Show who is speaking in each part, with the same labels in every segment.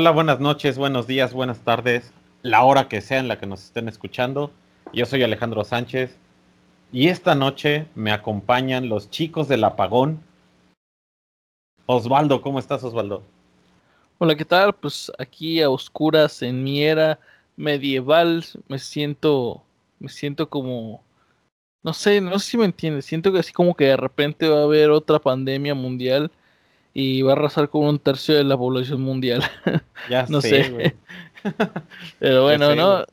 Speaker 1: Hola, buenas noches, buenos días, buenas tardes, la hora que sea en la que nos estén escuchando. Yo soy Alejandro Sánchez y esta noche me acompañan los chicos del apagón. Osvaldo, ¿cómo estás, Osvaldo?
Speaker 2: Hola, ¿qué tal? Pues aquí a oscuras en mi era medieval me siento, me siento como, no sé, no sé si me entiendes, siento que así como que de repente va a haber otra pandemia mundial y va a arrasar con un tercio de la población mundial.
Speaker 1: Ya no sé.
Speaker 2: Pero bueno, ¿no?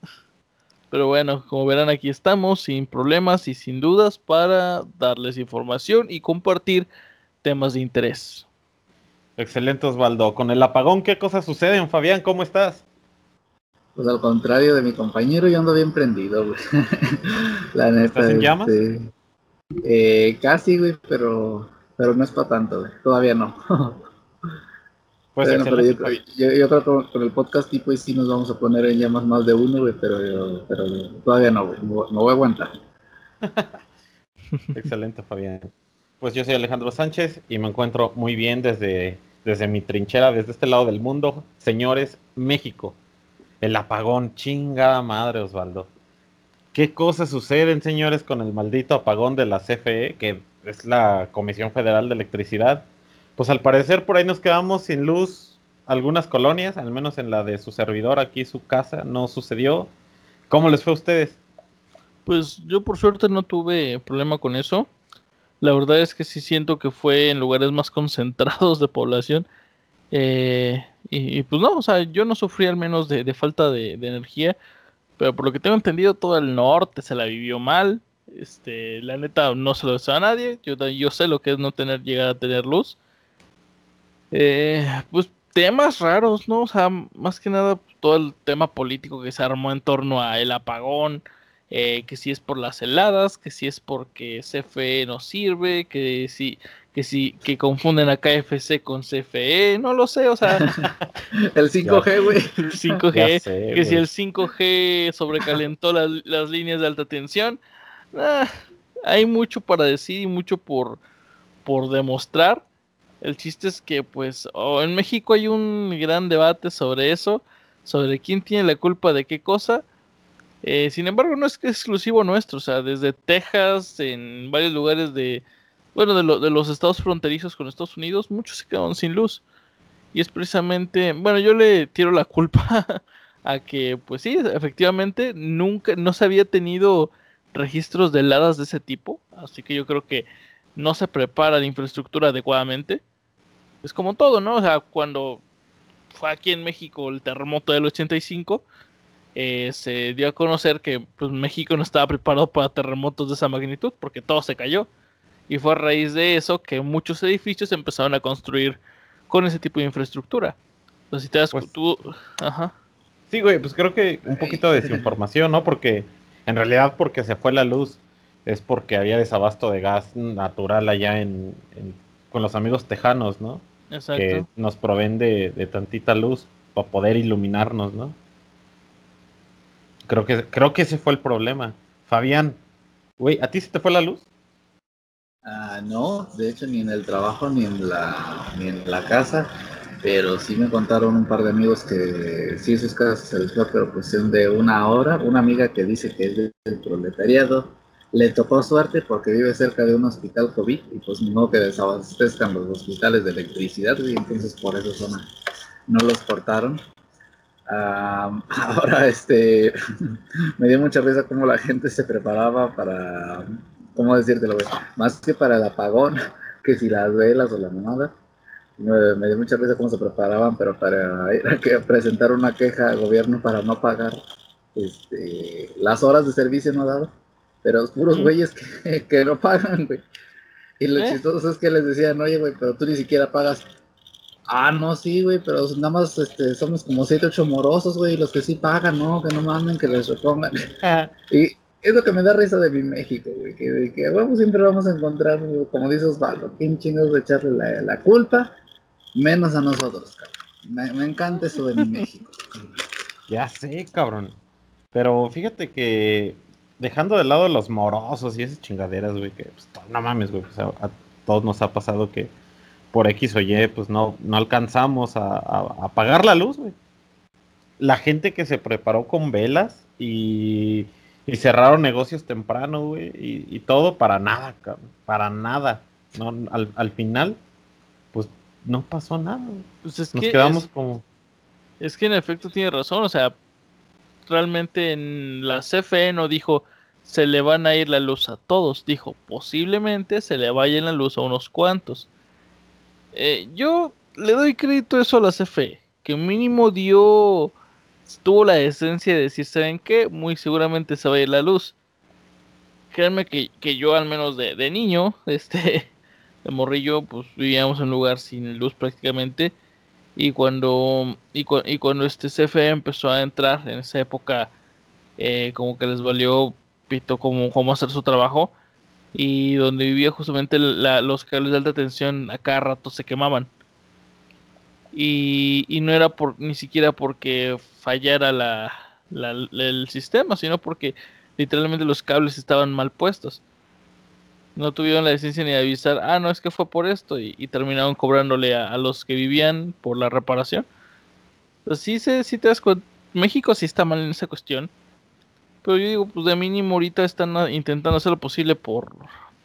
Speaker 2: Pero bueno, como verán, aquí estamos sin problemas y sin dudas para darles información y compartir temas de interés.
Speaker 1: Excelente, Osvaldo. Con el apagón, ¿qué cosas suceden, Fabián? ¿Cómo estás?
Speaker 3: Pues al contrario de mi compañero, yo ando bien prendido, güey.
Speaker 1: La neta. ¿Estás en llamas?
Speaker 3: Este, eh, casi, güey, pero pero no es para tanto, Todavía no. Pues yo, creo que con el podcast tipo sí nos vamos a poner en llamas más de uno, güey, pero, pero todavía no, güey. No voy a aguantar.
Speaker 1: Excelente, Fabián. Pues yo soy Alejandro Sánchez y me encuentro muy bien desde, desde mi trinchera, desde este lado del mundo. Señores, México. El apagón, chingada madre, Osvaldo. ¿Qué cosas suceden, señores, con el maldito apagón de la CFE? Que es la Comisión Federal de Electricidad. Pues al parecer por ahí nos quedamos sin luz algunas colonias, al menos en la de su servidor aquí, su casa, no sucedió. ¿Cómo les fue a ustedes?
Speaker 2: Pues yo por suerte no tuve problema con eso. La verdad es que sí siento que fue en lugares más concentrados de población. Eh, y, pues no, o sea, yo no sufrí al menos de, falta de, energía. Pero por lo que tengo entendido, todo el norte se la vivió mal. Este, la neta, no se lo deseo a nadie. Yo, yo sé lo que es no tener, llegar a tener luz. Eh, pues temas raros, ¿no? O sea, más que nada todo el tema político que se armó en torno a el apagón, eh, que si es por las heladas, que si es porque CFE no sirve, que si, que si, que confunden a KFC con CFE, no lo sé, o sea.
Speaker 3: el 5G, güey.
Speaker 2: 5G, que si el 5G sobrecalentó las, las líneas de alta tensión. Ah, hay mucho para decir y mucho por, por demostrar. El chiste es que, pues, en México hay un gran debate sobre eso, sobre quién tiene la culpa de qué cosa. Eh, sin embargo, no es exclusivo nuestro, o sea, desde Texas, en varios lugares de, bueno, de, de los estados fronterizos con Estados Unidos, muchos se quedaron sin luz. Y es precisamente, bueno, yo le tiro la culpa a que, pues sí, efectivamente, nunca, no se había tenido registros de heladas de ese tipo, así que yo creo que no se prepara la infraestructura adecuadamente. Es como todo, ¿no? O sea, cuando fue aquí en México el terremoto del 85, eh, se dio a conocer que pues, México no estaba preparado para terremotos de esa magnitud porque todo se cayó. Y fue a raíz de eso que muchos edificios empezaron a construir con ese tipo de infraestructura. Entonces, si te das pues tú... Ajá.
Speaker 1: Sí, güey, pues creo que un poquito de desinformación, ¿no? Porque en realidad porque se fue la luz es porque había desabasto de gas natural allá en, con los amigos tejanos, ¿no? Exacto. Que nos proveen de, tantita luz para poder iluminarnos, ¿no? Creo que, creo que ese fue el problema. Fabián, güey, ¿a ti se te fue la luz?
Speaker 3: Ah, no, de hecho ni en el trabajo ni en la, ni en la casa pero sí me contaron un par de amigos que sí sus casas se les fue, pero cuestión de una hora. Una amiga que dice que es del proletariado le tocó suerte porque vive cerca de un hospital COVID y pues no que desabastezcan los hospitales de electricidad y entonces por eso no los cortaron. ahora, este, me dio mucha risa cómo la gente se preparaba para, ¿cómo decírtelo? Más que para el apagón, que si las velas o la mamada me, dio mucha risa cómo se preparaban, pero para ir a presentar una queja al gobierno para no pagar este, las horas de servicio no dado, pero los puros güeyes que, no pagan, güey. Y lo ¿Eh? chistoso es que les decían, oye, güey, pero tú ni siquiera pagas. Ah, no, sí, güey, pero nada más este, somos como siete, ocho morosos, güey, los que sí pagan, ¿no? Que no manden, que les repongan. y es lo que me da risa de mi México, güey, que, que siempre vamos a encontrar, como dice Osvaldo, ¿quién chingados de echarle la, la culpa? Menos a nosotros, cabrón. Me, encanta eso de mi México.
Speaker 1: Ya sé, cabrón. Pero fíjate que dejando de lado los morosos y esas chingaderas, güey, que pues, no mames, güey, pues, a, todos nos ha pasado que por X o Y, pues no, no alcanzamos a, a, pagar la luz, güey. La gente que se preparó con velas y, y cerraron negocios temprano, güey, y, todo para nada, para nada. No, al, al final, no pasó nada. Pues Nos quedamos como...
Speaker 2: Es que en efecto tiene razón, o sea, realmente en la CFE no dijo se le van a ir la luz a todos, dijo posiblemente se le vaya la luz a unos cuantos. Eh, yo le doy crédito eso a la CFE, que mínimo dio, tuvo la esencia de decir, ¿saben qué? Muy seguramente se va a ir la luz. Créanme que, yo al menos de, de niño, este, de morrillo, pues vivíamos en un lugar sin luz prácticamente. Y cuando y, cuando este CFE empezó a entrar en esa época eh, como que les valió pito como cómo hacer su trabajo. Y donde vivía justamente los cables de alta tensión a cada rato se quemaban. Y, no era por ni siquiera porque fallara la, el sistema sino porque literalmente los cables estaban mal puestos no tuvieron la decencia ni de avisar, ah, no, es que fue por esto, y, terminaron cobrándole a, los que vivían por la reparación. Pues sí, sí, sí te das cuenta, México sí está mal en esa cuestión, pero yo digo, pues de mínimo ahorita están intentando hacer lo posible por,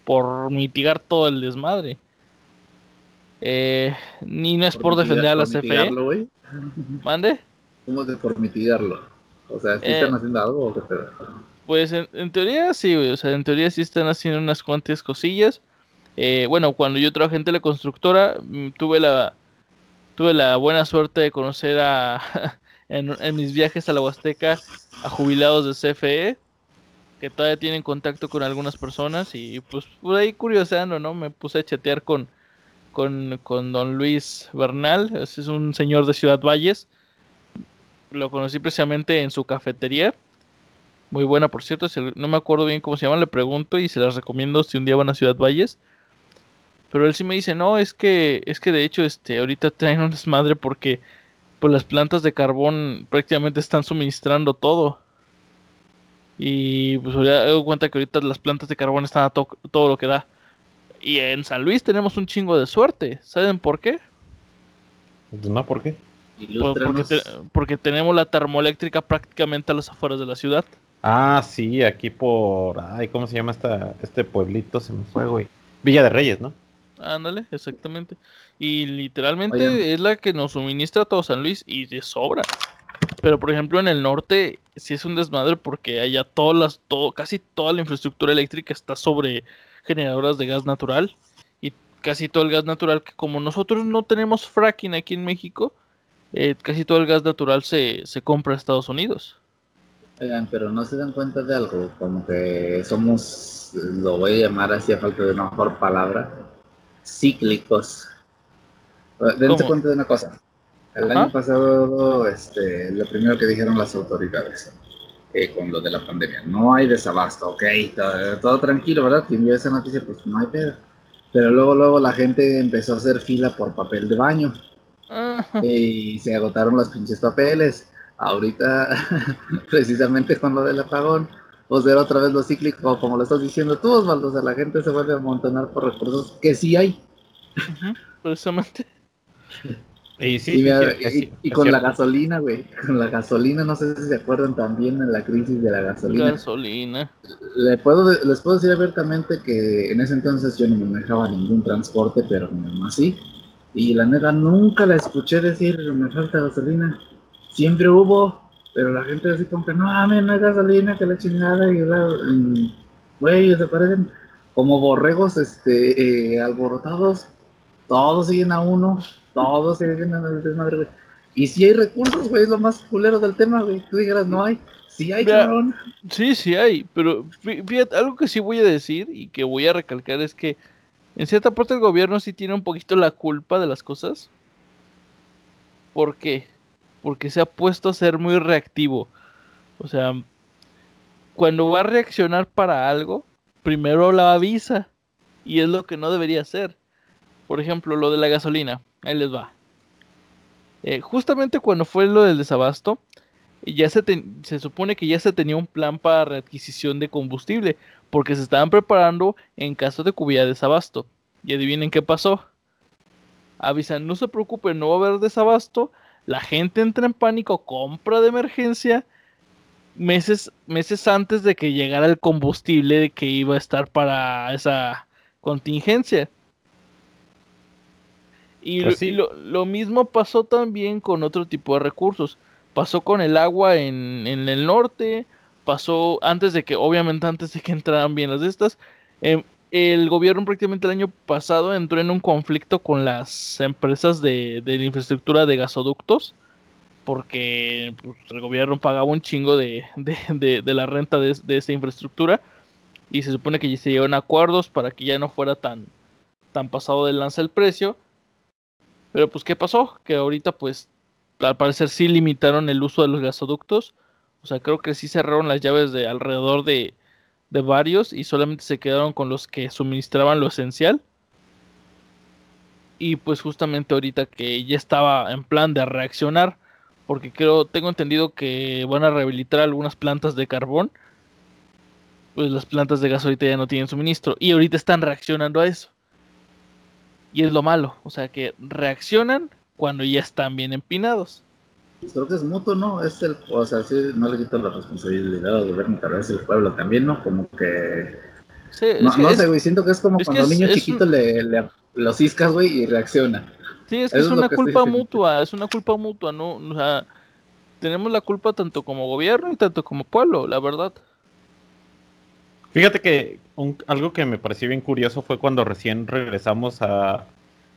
Speaker 2: por mitigar todo el desmadre. Eh, ni no es por, defender a la CFE. ¿Mande?
Speaker 3: ¿Cómo de por mitigarlo? O sea, ¿sí están eh, haciendo algo o qué
Speaker 2: pues en, teoría sí, O sea, en teoría sí están haciendo unas cuantas cosillas. Eh, bueno, cuando yo trabajé en teleconstructora, mm, tuve la, tuve la buena suerte de conocer a, en, mis viajes a la Huasteca a jubilados de CFE que todavía tienen contacto con algunas personas y pues por ahí curioseando, ¿no? Me puse a chatear con, con, con don Luis Bernal, ese es un señor de Ciudad Valles. Lo conocí precisamente en su cafetería muy buena, por cierto. No me acuerdo bien cómo se llama, le pregunto y se las recomiendo si un día van a Ciudad Valles. Pero él sí me dice, no, es que, es que de hecho, este, ahorita traen un desmadre porque pues las plantas de carbón prácticamente están suministrando todo. Y pues ya doy cuenta que ahorita las plantas de carbón están a todo lo que da. Y en San Luis tenemos un chingo de suerte. ¿Saben por qué?
Speaker 1: Pues no, ¿por qué?
Speaker 2: porque, porque tenemos la termoeléctrica prácticamente a las afueras de la ciudad.
Speaker 1: Ah, sí, aquí por. Ay, ¿cómo se llama esta, este pueblito? Se me fue, güey. Villa de Reyes, ¿no?
Speaker 2: Ándale, exactamente. Y literalmente es la que nos suministra todo San Luis y de sobra. Pero por ejemplo en el norte sí es un desmadre porque allá todas las, todo, casi toda la infraestructura eléctrica está sobre generadoras de gas natural. Y casi todo el gas natural, que como nosotros no tenemos fracking aquí en México, eh, casi todo el gas natural se, se compra a Estados Unidos.
Speaker 3: Oigan, pero no se dan cuenta de algo, como que somos, lo voy a llamar así a falta de una mejor palabra, cíclicos. Dense cuenta de una cosa. El año pasado, este, lo primero que dijeron las autoridades eh, con lo de la pandemia, no hay desabasto, ok, todo, tranquilo, ¿verdad? Quien vio esa noticia, pues no hay pedo. Pero luego, luego la gente empezó a hacer fila por papel de baño. Y se agotaron los pinches papeles ahorita, precisamente con lo del apagón, pues ver otra vez lo cíclico, como lo estás diciendo tú, Osvaldo, o sea, la gente se vuelve a amontonar por recursos que sí hay.
Speaker 2: precisamente.
Speaker 3: Y, sí, y, con la gasolina, güey, con la gasolina, no sé si se acuerdan también en la crisis de la gasolina.
Speaker 2: Gasolina.
Speaker 3: Le puedo, les puedo decir abiertamente que en ese entonces yo no me manejaba ningún transporte, pero mi mamá sí. Y la neta nunca la escuché decir, me falta gasolina siempre hubo, pero la gente así como que no, mames, no hay gasolina, que la chingada, y güey, se parecen como borregos este, eh, alborotados, todos siguen a uno, todos siguen a el desmadre, güey. Y si hay recursos, güey, es lo más culero del tema, güey. Tú dijeras, no hay. Sí hay, cabrón.
Speaker 2: Sí, sí hay. Pero fíjate, algo que sí voy a decir y que voy a recalcar es que en cierta parte el gobierno sí tiene un poquito la culpa de las cosas. ¿Por qué? Porque se ha puesto a ser muy reactivo. O sea, cuando va a reaccionar para algo, primero la avisa. Y es lo que no debería hacer. Por ejemplo, lo de la gasolina. Ahí les va. Eh, justamente cuando fue lo del desabasto, ya se, se supone que ya se tenía un plan para readquisición de combustible, porque se estaban preparando en caso de que hubiera desabasto. Y adivinen qué pasó. avisan, no se preocupen, no va a haber desabasto, la gente entra en pánico, compra de emergencia meses, meses antes de que llegara el combustible que iba a estar para esa contingencia. Y, pues lo, mismo pasó también con otro tipo de recursos. Pasó con el agua en, el norte, pasó antes de que, obviamente antes de que entraran bien las de estas, em, el gobierno prácticamente el año pasado entró en un conflicto con las empresas de, de infraestructura de gasoductos porque pues, el gobierno pagaba un chingo de, la renta de, esa infraestructura y se supone que ya se llevan acuerdos para que ya no fuera tan, tan pasado de lanza el precio. Pero pues, ¿qué pasó? Que ahorita pues al parecer sí limitaron el uso de los gasoductos. O sea, creo que sí cerraron las llaves de alrededor de, de varios y solamente se quedaron con los que suministraban lo esencial. Y pues justamente ahorita que ya estaba en plan de reaccionar porque creo, tengo entendido que van a rehabilitar algunas plantas de carbón. Pues las plantas de gas ahorita ya no tienen suministro y ahorita están reaccionando a eso. Y es lo malo, o sea que reaccionan cuando ya están bien empinados.
Speaker 3: Creo que es mutuo, ¿no? Es el, o sea, sí, no le quito la responsabilidad al gobierno, tal vez el pueblo también, ¿no? Como que... Sí, no, sé, güey, siento que es como cuando a un niño chiquito le, le, los ciscas, güey, y reacciona.
Speaker 2: Sí, es que es, una culpa mutua, es una culpa mutua, ¿no? O sea, tenemos la culpa tanto como gobierno y tanto como pueblo, la verdad.
Speaker 1: Fíjate que algo que me pareció bien curioso fue cuando recién regresamos a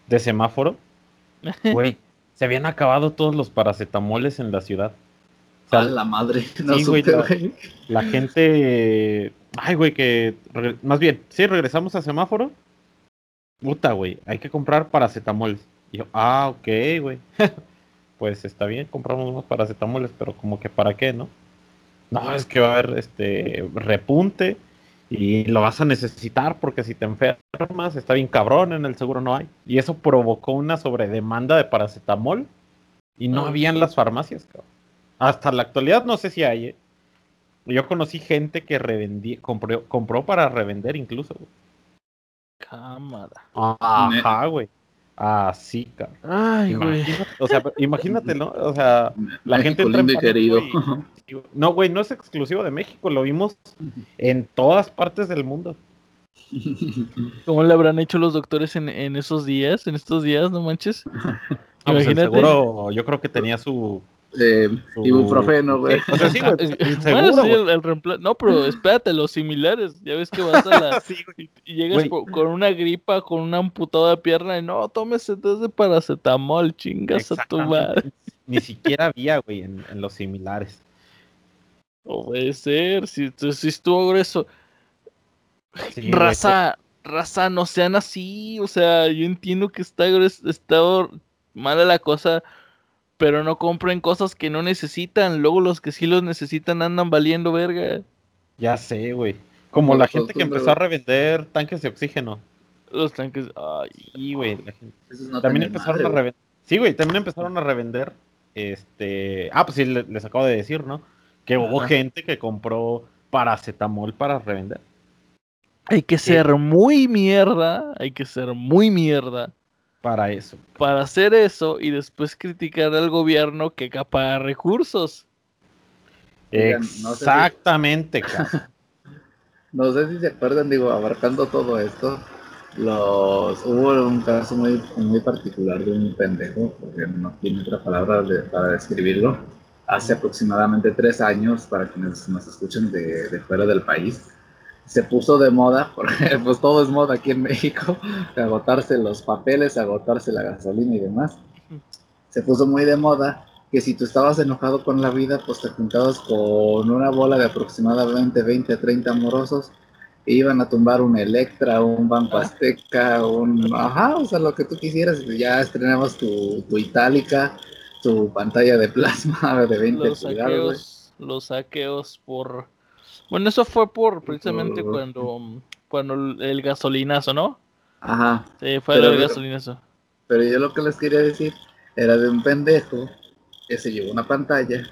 Speaker 1: de semáforo. Güey, se habían acabado todos los paracetamoles en la ciudad.
Speaker 3: O la madre, no
Speaker 1: sí, güey, la, gente. Ay, güey, que. Más bien, sí, regresamos a semáforo. Puta, güey, hay que comprar paracetamoles yo, ah, ok, güey. pues está bien, compramos unos paracetamoles, pero como que para qué, ¿no? No, es que va a haber este repunte y lo vas a necesitar porque si te enfermas está bien cabrón, en el seguro no hay. Y eso provocó una sobredemanda de paracetamol y no había en las farmacias, cabrón. Hasta la actualidad no sé si hay. ¿eh? Yo conocí gente que revendí, compró, compró para revender incluso.
Speaker 2: Cámara.
Speaker 1: Ajá, güey. Ah, sí, cabrón. Ay, güey. O sea, imagínate, ¿no? O sea, la gente.
Speaker 3: Lindo y querido.
Speaker 1: no, güey, no es exclusivo de México, lo vimos en todas partes del mundo.
Speaker 2: ¿Cómo le habrán hecho los doctores en, en esos días? En estos días, no manches.
Speaker 1: Pues, Imagínate. seguro, yo creo que tenía su
Speaker 3: eh, ibuprofeno, güey. O sea, sí, güey.
Speaker 2: el, No, pero espérate, los similares. Ya ves que vas a la. y, llegas con una gripa, con una amputada pierna, y no, tómese de paracetamol, chingas a tu madre.
Speaker 1: Ni siquiera había, güey, en, los similares.
Speaker 2: No puede ser, si, si estuvo grueso. raza, raza, no sean así. O sea, yo entiendo que está, está mala la cosa pero no compren cosas que no necesitan. Luego los que sí los necesitan andan valiendo verga.
Speaker 1: Ya sé, güey. Como la gente que empezó a revender tanques de oxígeno.
Speaker 2: Los tanques. Ay,
Speaker 1: sí, güey. también empezaron a revender. Sí, güey, también empezaron a revender. Este. Ah, pues sí, les, acabo de decir, ¿no? Que hubo gente que compró paracetamol para revender.
Speaker 2: Hay que ser muy mierda. Hay que ser muy mierda
Speaker 1: para eso.
Speaker 2: Para hacer eso y después criticar al gobierno que capa recursos.
Speaker 1: Exactamente,
Speaker 3: no sé si se acuerdan, digo, abarcando todo esto, los hubo un caso muy, muy particular de un pendejo, porque no tiene otra palabra para describirlo, hace aproximadamente tres años, para quienes nos escuchen de, de fuera del país, se puso de moda, porque pues todo es moda aquí en México, agotarse los papeles, agotarse la gasolina y demás. Se puso muy de moda que si tú estabas enojado con la vida, pues te juntabas con una bola de aproximadamente 20 30 amorosos e iban a tumbar un Electra, un Banco Azteca, un... Ajá, o sea, lo que tú quisieras, ya estrenabas tu, tu itálica, tu pantalla de plasma de 20
Speaker 2: los saqueos, los saqueos por bueno, eso fue por precisamente cuando, cuando el gasolinazo, ¿no?
Speaker 3: Ajá.
Speaker 2: Sí, fue el gasolinazo.
Speaker 3: Pero yo lo que les quería decir era de un pendejo que se llevó una pantalla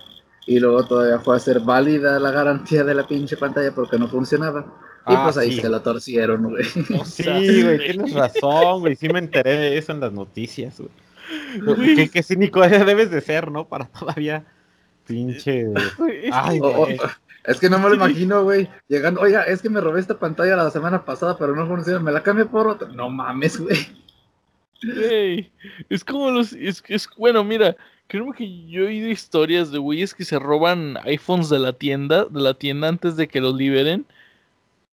Speaker 3: y luego todavía fue a hacer válida la garantía de la pinche pantalla porque no funcionaba. Y pues ahí se lo torcieron, güey.
Speaker 1: sí, güey, tienes razón, güey. Sí me enteré de eso en las noticias, güey. Qué, qué cínico debes de ser, ¿no? Para todavía pinche. Ay,
Speaker 3: güey. Es que no me lo imagino, güey. Llegando, oiga, es que me robé esta pantalla la semana pasada, pero no funciona. Me la cambié por otra. No mames, güey.
Speaker 2: Es como los. Es, es bueno, mira. Creo que yo he oído historias de güeyes que se roban iPhones de la tienda, de la tienda antes de que los liberen.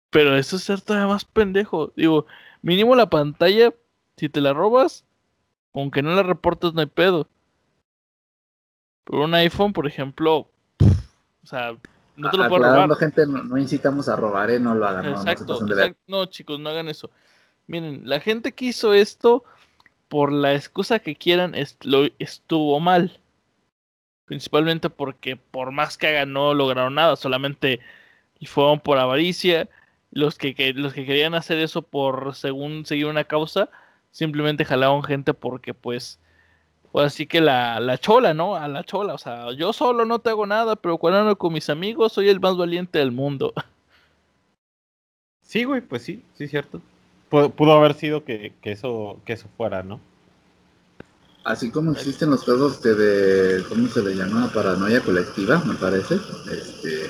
Speaker 2: Pero eso es ser todavía más pendejo. Digo, mínimo la pantalla, si te la robas, aunque no la reportes, no hay pedo. Pero un iPhone, por ejemplo, o sea, no te lo puedo robar.
Speaker 3: gente, no, incitamos a robar, ¿eh? No lo hagan.
Speaker 2: Exacto, no, no, chicos, no hagan eso. Miren, la gente que hizo esto, por la excusa que quieran, estuvo mal. Principalmente porque por más que hagan no lograron nada, solamente fueron por avaricia los que, los que querían hacer eso por según seguir una causa, simplemente jalaron gente porque pues, pues así que la, la chola, ¿no? A la chola, o sea, yo solo no te hago nada, pero cuando ando con mis amigos soy el más valiente del mundo.
Speaker 1: Sí, güey, pues sí, sí, cierto. Pudo, haber sido que, que, eso, que eso fuera, ¿no?
Speaker 3: Así como existen los casos de, de, ¿cómo se le llama? Paranoia colectiva, me parece. Este,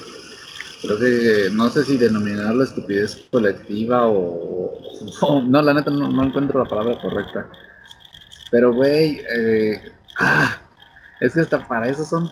Speaker 3: creo que no sé si denominarlo estupidez colectiva o, no, la neta no, encuentro la palabra correcta. Pero, güey, eh, ah, es que hasta para eso son,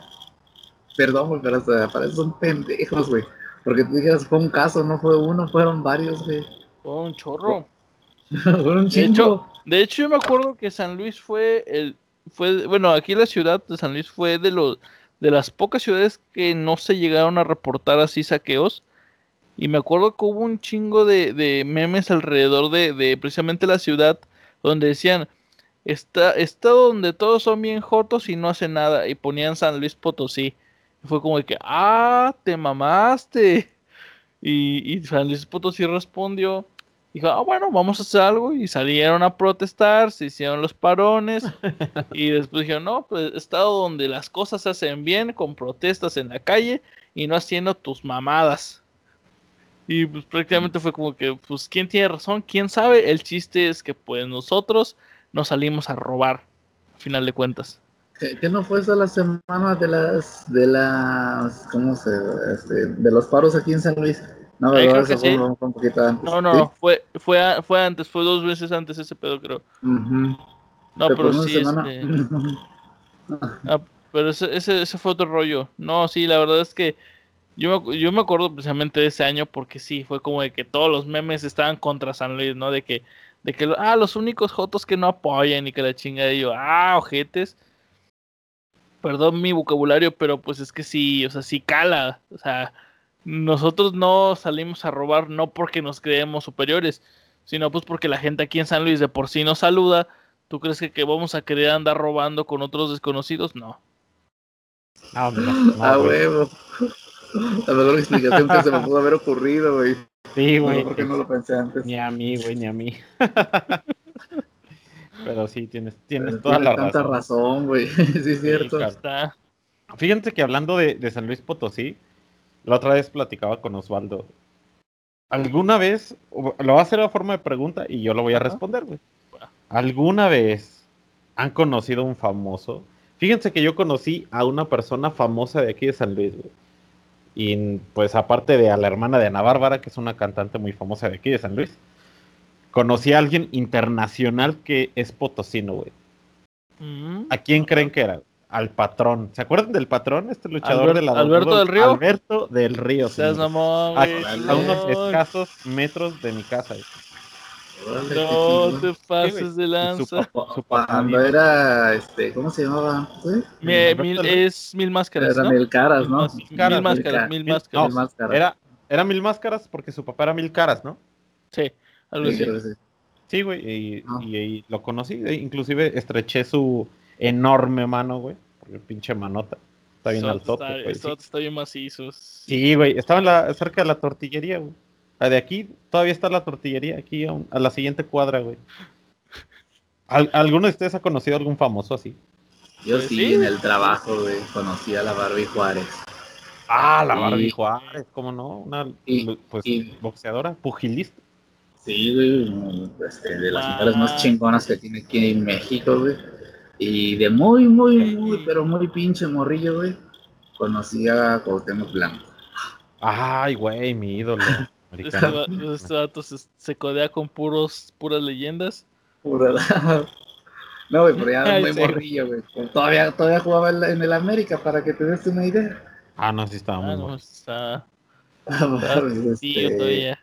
Speaker 3: perdón, güey, pero hasta para eso son pendejos, güey. Porque tú dijeras, fue un caso, no fue uno, fueron varios, güey.
Speaker 2: Fue un chorro.
Speaker 3: fue un
Speaker 2: de hecho, de hecho, yo me acuerdo que San Luis fue el, fue, bueno, aquí la ciudad de San Luis fue de los de las pocas ciudades que no se llegaron a reportar así saqueos. Y me acuerdo que hubo un chingo de, memes alrededor de, precisamente la ciudad donde decían, está, está donde todos son bien jotos y no hacen nada. Y ponían San Luis Potosí. Y fue como de que, ah, te mamaste. Y, y San Luis Potosí respondió, dijo, ah, bueno, vamos a hacer algo. Y salieron a protestar, se hicieron los parones. y después dijeron, no, pues estado donde las cosas se hacen bien, con protestas en la calle y no haciendo tus mamadas. Y pues prácticamente fue como que, pues, ¿quién tiene razón? ¿Quién sabe? El chiste es que pues nosotros nos salimos a robar, a final de cuentas.
Speaker 3: ¿Qué, no fue esa la semana de las, de las, ¿cómo se, este, de los paros aquí en San Luis? No,
Speaker 2: No, no, fue, fue, fue antes, fue dos veces antes ese pedo, creo. No, pero, sí, este... ah, pero ese, ese, ese, fue otro rollo. No, sí, la verdad es que yo me, yo me acuerdo precisamente de ese año porque sí, fue como de que todos los memes estaban contra San Luis, ¿no? De que, de que, ah, los únicos jotos que no apoyan y que la chinga de ellos, ah, ojetes. Perdón mi vocabulario, pero pues es que sí, o sea, sí cala, o sea nosotros no salimos a robar no porque nos creemos superiores, sino pues porque la gente aquí en San Luis de por sí nos saluda. ¿Tú crees que, vamos a querer andar robando con otros desconocidos? No.
Speaker 3: Ah, a huevo. La mejor explicación que se me pudo haber ocurrido, güey.
Speaker 1: Sí, güey.
Speaker 3: ¿Por qué no lo pensé antes?
Speaker 1: Ni a mí, güey, ni a mí. Pero sí, tienes, tienes toda la
Speaker 3: tanta razón. güey. sí, es cierto.
Speaker 1: Fíjense que hablando de, de San Luis Potosí, la otra vez platicaba con Osvaldo. ¿Alguna vez, lo va a hacer a forma de pregunta y yo lo voy a responder, güey? ¿Alguna vez han conocido a un famoso? Fíjense que yo conocí a una persona famosa de aquí de San Luis, güey. Y pues aparte de a la hermana de Ana Bárbara, que es una cantante muy famosa de aquí de San Luis, conocí a alguien internacional que es potosino, güey. Mm. ¿A quién creen que era? al patrón. ¿Se acuerdan del patrón? Este luchador de la
Speaker 2: Alberto del Río.
Speaker 1: Alberto del Río. a, unos escasos metros de mi casa.
Speaker 2: No te pases de lanza.
Speaker 3: Su, Cuando era, este, ¿cómo se llamaba?
Speaker 2: es Mil Máscaras.
Speaker 3: Era Mil Caras, ¿no?
Speaker 2: Mil, Máscaras, Mil, Máscaras.
Speaker 1: Era, era Mil Máscaras porque su papá era Mil Caras, ¿no?
Speaker 2: Sí, algo así.
Speaker 1: Sí, güey, y, y, lo conocí, e inclusive estreché su enorme mano, güey. Porque pinche manota. Está bien alto.
Speaker 2: Está, está bien macizo.
Speaker 1: Sí, güey. Estaba en la, cerca de la tortillería, güey. La de aquí, todavía está la tortillería, aquí a, la siguiente cuadra, güey. ¿Alguno de ustedes ha conocido algún famoso así?
Speaker 3: Yo pues sí, en el trabajo, güey, conocí a la Barbie Juárez.
Speaker 1: Ah, la Barbie Juárez, ¿cómo no? Una pues, boxeadora, pugilista.
Speaker 3: Sí, güey, este, de las mujeres más chingonas que tiene aquí en México, güey. Y de muy, muy, muy, pero muy pinche morrillo, güey. Conocí a Cuauhtémoc Blanco.
Speaker 1: Ay, güey, mi ídolo.
Speaker 2: Este, este vato se, codea con puros, puras leyendas.
Speaker 3: Pura. No, güey, pero ya muy morrillo, güey. Todavía, todavía jugaba en el América, para que te des una idea.
Speaker 1: Ah, no, sí estaba muy ah, no,
Speaker 2: está... sí, yo este, todavía.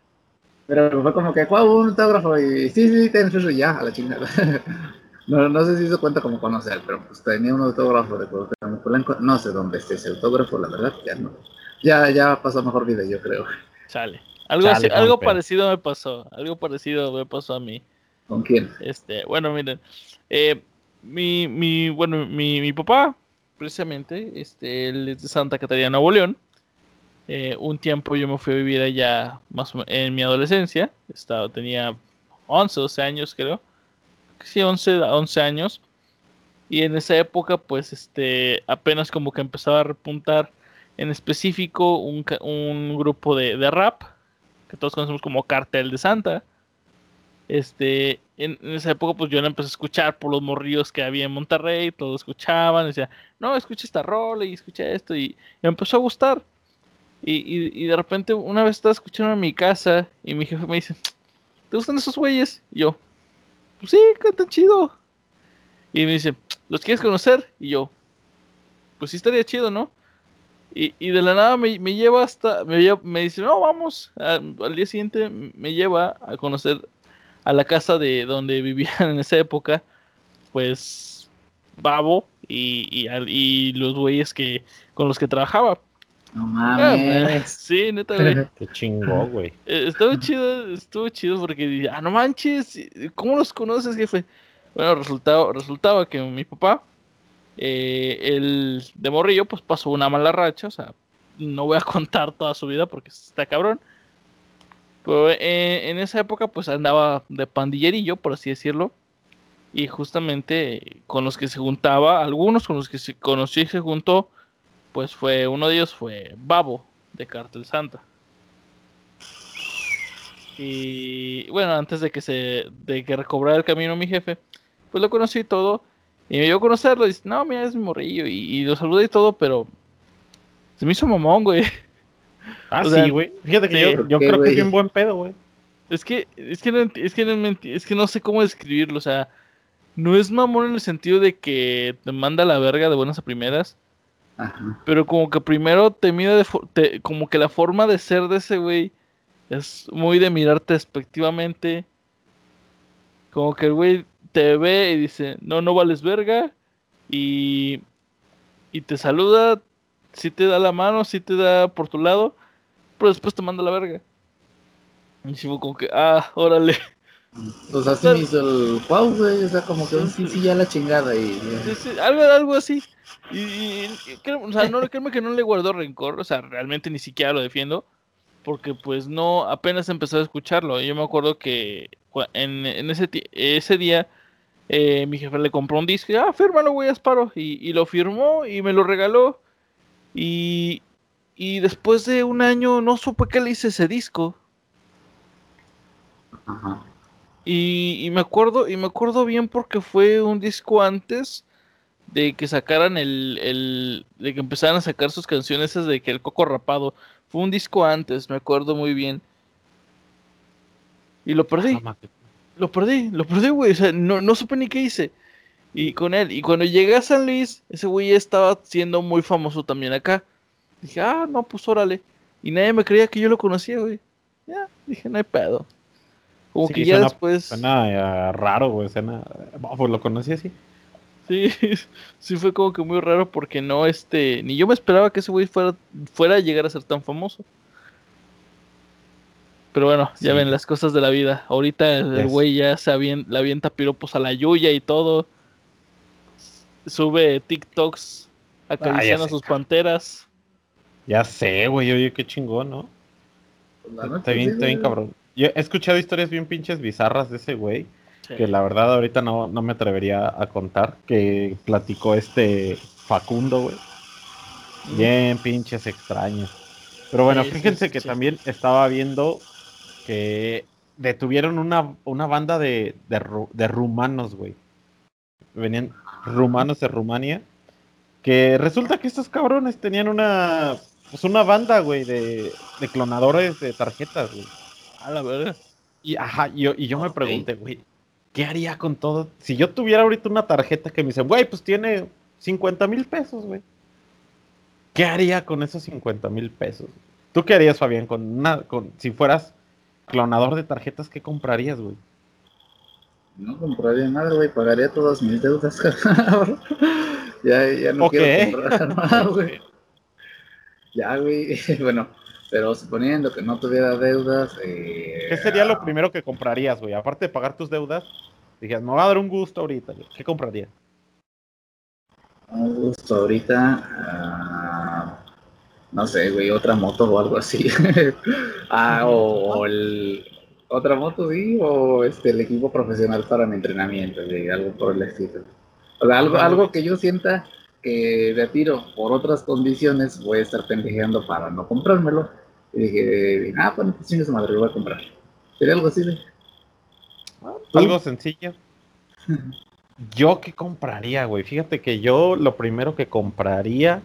Speaker 3: Pero fue como que, ¿cuál un autógrafo? Y sí, sí, tienes eso ya, a la chingada. no, no sé si hizo cuenta como conocer, pero pues tenía un autógrafo de Blanco. No sé dónde esté ese autógrafo, la verdad, ya no. Ya, ya pasó mejor vida, yo creo.
Speaker 2: Sale. Algo, algo parecido me pasó. Algo parecido me pasó a mí.
Speaker 3: ¿Con quién?
Speaker 2: Este, bueno, miren. Eh, mi, mi, bueno, mi, mi papá, precisamente, este, él es de Santa Catarina, Nuevo León. Eh, un tiempo yo me fui a vivir allá más en mi adolescencia. Estaba, tenía 11, 12 años, creo. Sí, 11, 11 años. Y en esa época, pues, este, apenas como que empezaba a repuntar en específico un, un grupo de, de, rap, que todos conocemos como Cartel de Santa. Este, en, esa época, pues yo la empecé a escuchar por los morrillos que había en Monterrey, todos escuchaban, decía, no, escucha esta rola y escucha esto, y, me empezó a gustar. Y, y, de repente, una vez estaba escuchando en mi casa, y mi jefe me dice, ¿te gustan esos güeyes? Y yo, pues sí, cantan chido. Y me dice, ¿los quieres conocer? Y yo, pues sí estaría chido, ¿no? Y, y de la nada me, me lleva hasta, me, me dice, no, vamos, al día siguiente me lleva a conocer a la casa de donde vivían en esa época, pues Babo y, y, y los güeyes que con los que trabajaba.
Speaker 3: No mames.
Speaker 2: sí, neta, güey.
Speaker 1: Qué chingó, güey.
Speaker 2: Eh, estuvo chido, estuvo chido porque ah, no manches, ¿cómo los conoces, jefe? Bueno, resultado, resultaba que mi papá, eh, el de morrillo, pues pasó una mala racha, o sea, no voy a contar toda su vida porque está cabrón. Pero eh, en esa época pues andaba de pandillerillo, por así decirlo. Y justamente con los que se juntaba, algunos con los que se conoció y se juntó, pues fue, uno de ellos fue Babo, de Cartel Santa. Y bueno, antes de que se, de que recobrara el camino mi jefe, pues lo conocí todo. Y me dio a conocerlo, y dice, no, mira, es mi morrillo. Y, y lo saludé y todo, pero se me hizo mamón, güey.
Speaker 1: Ah, sí, güey. Fíjate que yo, yo creo que es un buen pedo, güey.
Speaker 2: Es que, es que, no, es, que no, es que no sé cómo describirlo, o sea, no es mamón en el sentido de que te manda la verga de buenas a primeras, Ajá. pero como que primero te mira de, como que la forma de ser de ese güey es muy de mirarte despectivamente, como que el güey te ve y dice, no, no vales verga, y, y te saluda, si te da la mano, si te da por tu lado, pero después te manda la verga. Y fue como que, ah, órale.
Speaker 3: Pues así me hizo el wow, güey, o sea, como que sí, sí, ya la chingada y...
Speaker 2: algo, algo así. Y, o sea, no, créeme que no le guardó rencor, o sea, realmente ni siquiera lo defiendo, porque pues no, apenas empezó a escucharlo. Yo me acuerdo que en, en ese, ese día eh, mi jefe le compró un disco, y, ah, fírmalo, güey, Asparo, y, y lo firmó y me lo regaló. Y, y después de un año no supe qué le hice ese disco. Ajá. Y, y, me acuerdo, y me acuerdo bien porque fue un disco antes de que sacaran el, el, de que empezaran a sacar sus canciones esas de que el coco rapado. Fue un disco antes, me acuerdo muy bien. Y lo perdí. Lo perdí, lo perdí, güey. O sea, no, no supe ni qué hice. Y con él, y cuando llegué a San Luis, ese güey estaba siendo muy famoso también acá. Dije, ah, no, pues órale. Y nadie me creía que yo lo conocía, güey. Ya, dije, no hay pedo. Como que ya después.
Speaker 1: Suena raro, güey. Suena. pues lo conocí así.
Speaker 2: Sí, sí fue como que muy raro porque no, este. Ni yo me esperaba que ese güey fuera, fuera a llegar a ser tan famoso. Pero bueno, ya ven las cosas de la vida. Ahorita el güey ya se avien, le avienta piropos a la Yuya y todo sube TikToks acariciando ah, a sus panteras.
Speaker 1: Ya sé, güey, oye, qué chingón, ¿no? Pues está bien, está bien cabrón. Yo he escuchado historias bien pinches bizarras de ese güey, que la verdad ahorita no, me atrevería a contar, que platicó este Facundo, güey. Bien pinches extraños. Pero bueno, fíjense que también estaba viendo que detuvieron una, una banda de, de, rumanos, güey. Venían rumanos de Rumania. Que resulta que estos cabrones tenían una, pues una banda, güey, de, de clonadores de tarjetas, güey.
Speaker 2: A la verdad.
Speaker 1: Y, ajá, yo, y yo me pregunté, güey, ¿qué haría con todo? Si yo tuviera ahorita una tarjeta que me dice, güey, pues tiene 50 mil pesos, güey. ¿Qué haría con esos 50 mil pesos? ¿Tú qué harías, Fabián, con una, con, si fueras clonador de tarjetas, ¿qué comprarías, güey?
Speaker 3: No compraría nada, güey, pagaría todas mis deudas, ya, ya no quiero comprar nada, güey. Ya, güey, bueno, pero suponiendo que no tuviera deudas. Eh,
Speaker 1: ¿Qué sería lo primero que comprarías, güey? Aparte de pagar tus deudas, dijeras, me va a dar un gusto ahorita, ¿qué comprarías?
Speaker 3: Un gusto ahorita. Ah, no sé, güey, otra moto o algo así. ah, o, el. Otra moto, sí, o este, el equipo profesional para mi entrenamiento, güey, algo por el estilo. O sea, algo, algo que yo sienta que de tiro por otras condiciones voy a estar pendejeando para no comprármelo. Y dije, ah, bueno, pues chingue su madre, lo voy a comprar. Sería algo así de.
Speaker 1: Algo sencillo. Yo qué compraría, güey. Fíjate que yo lo primero que compraría.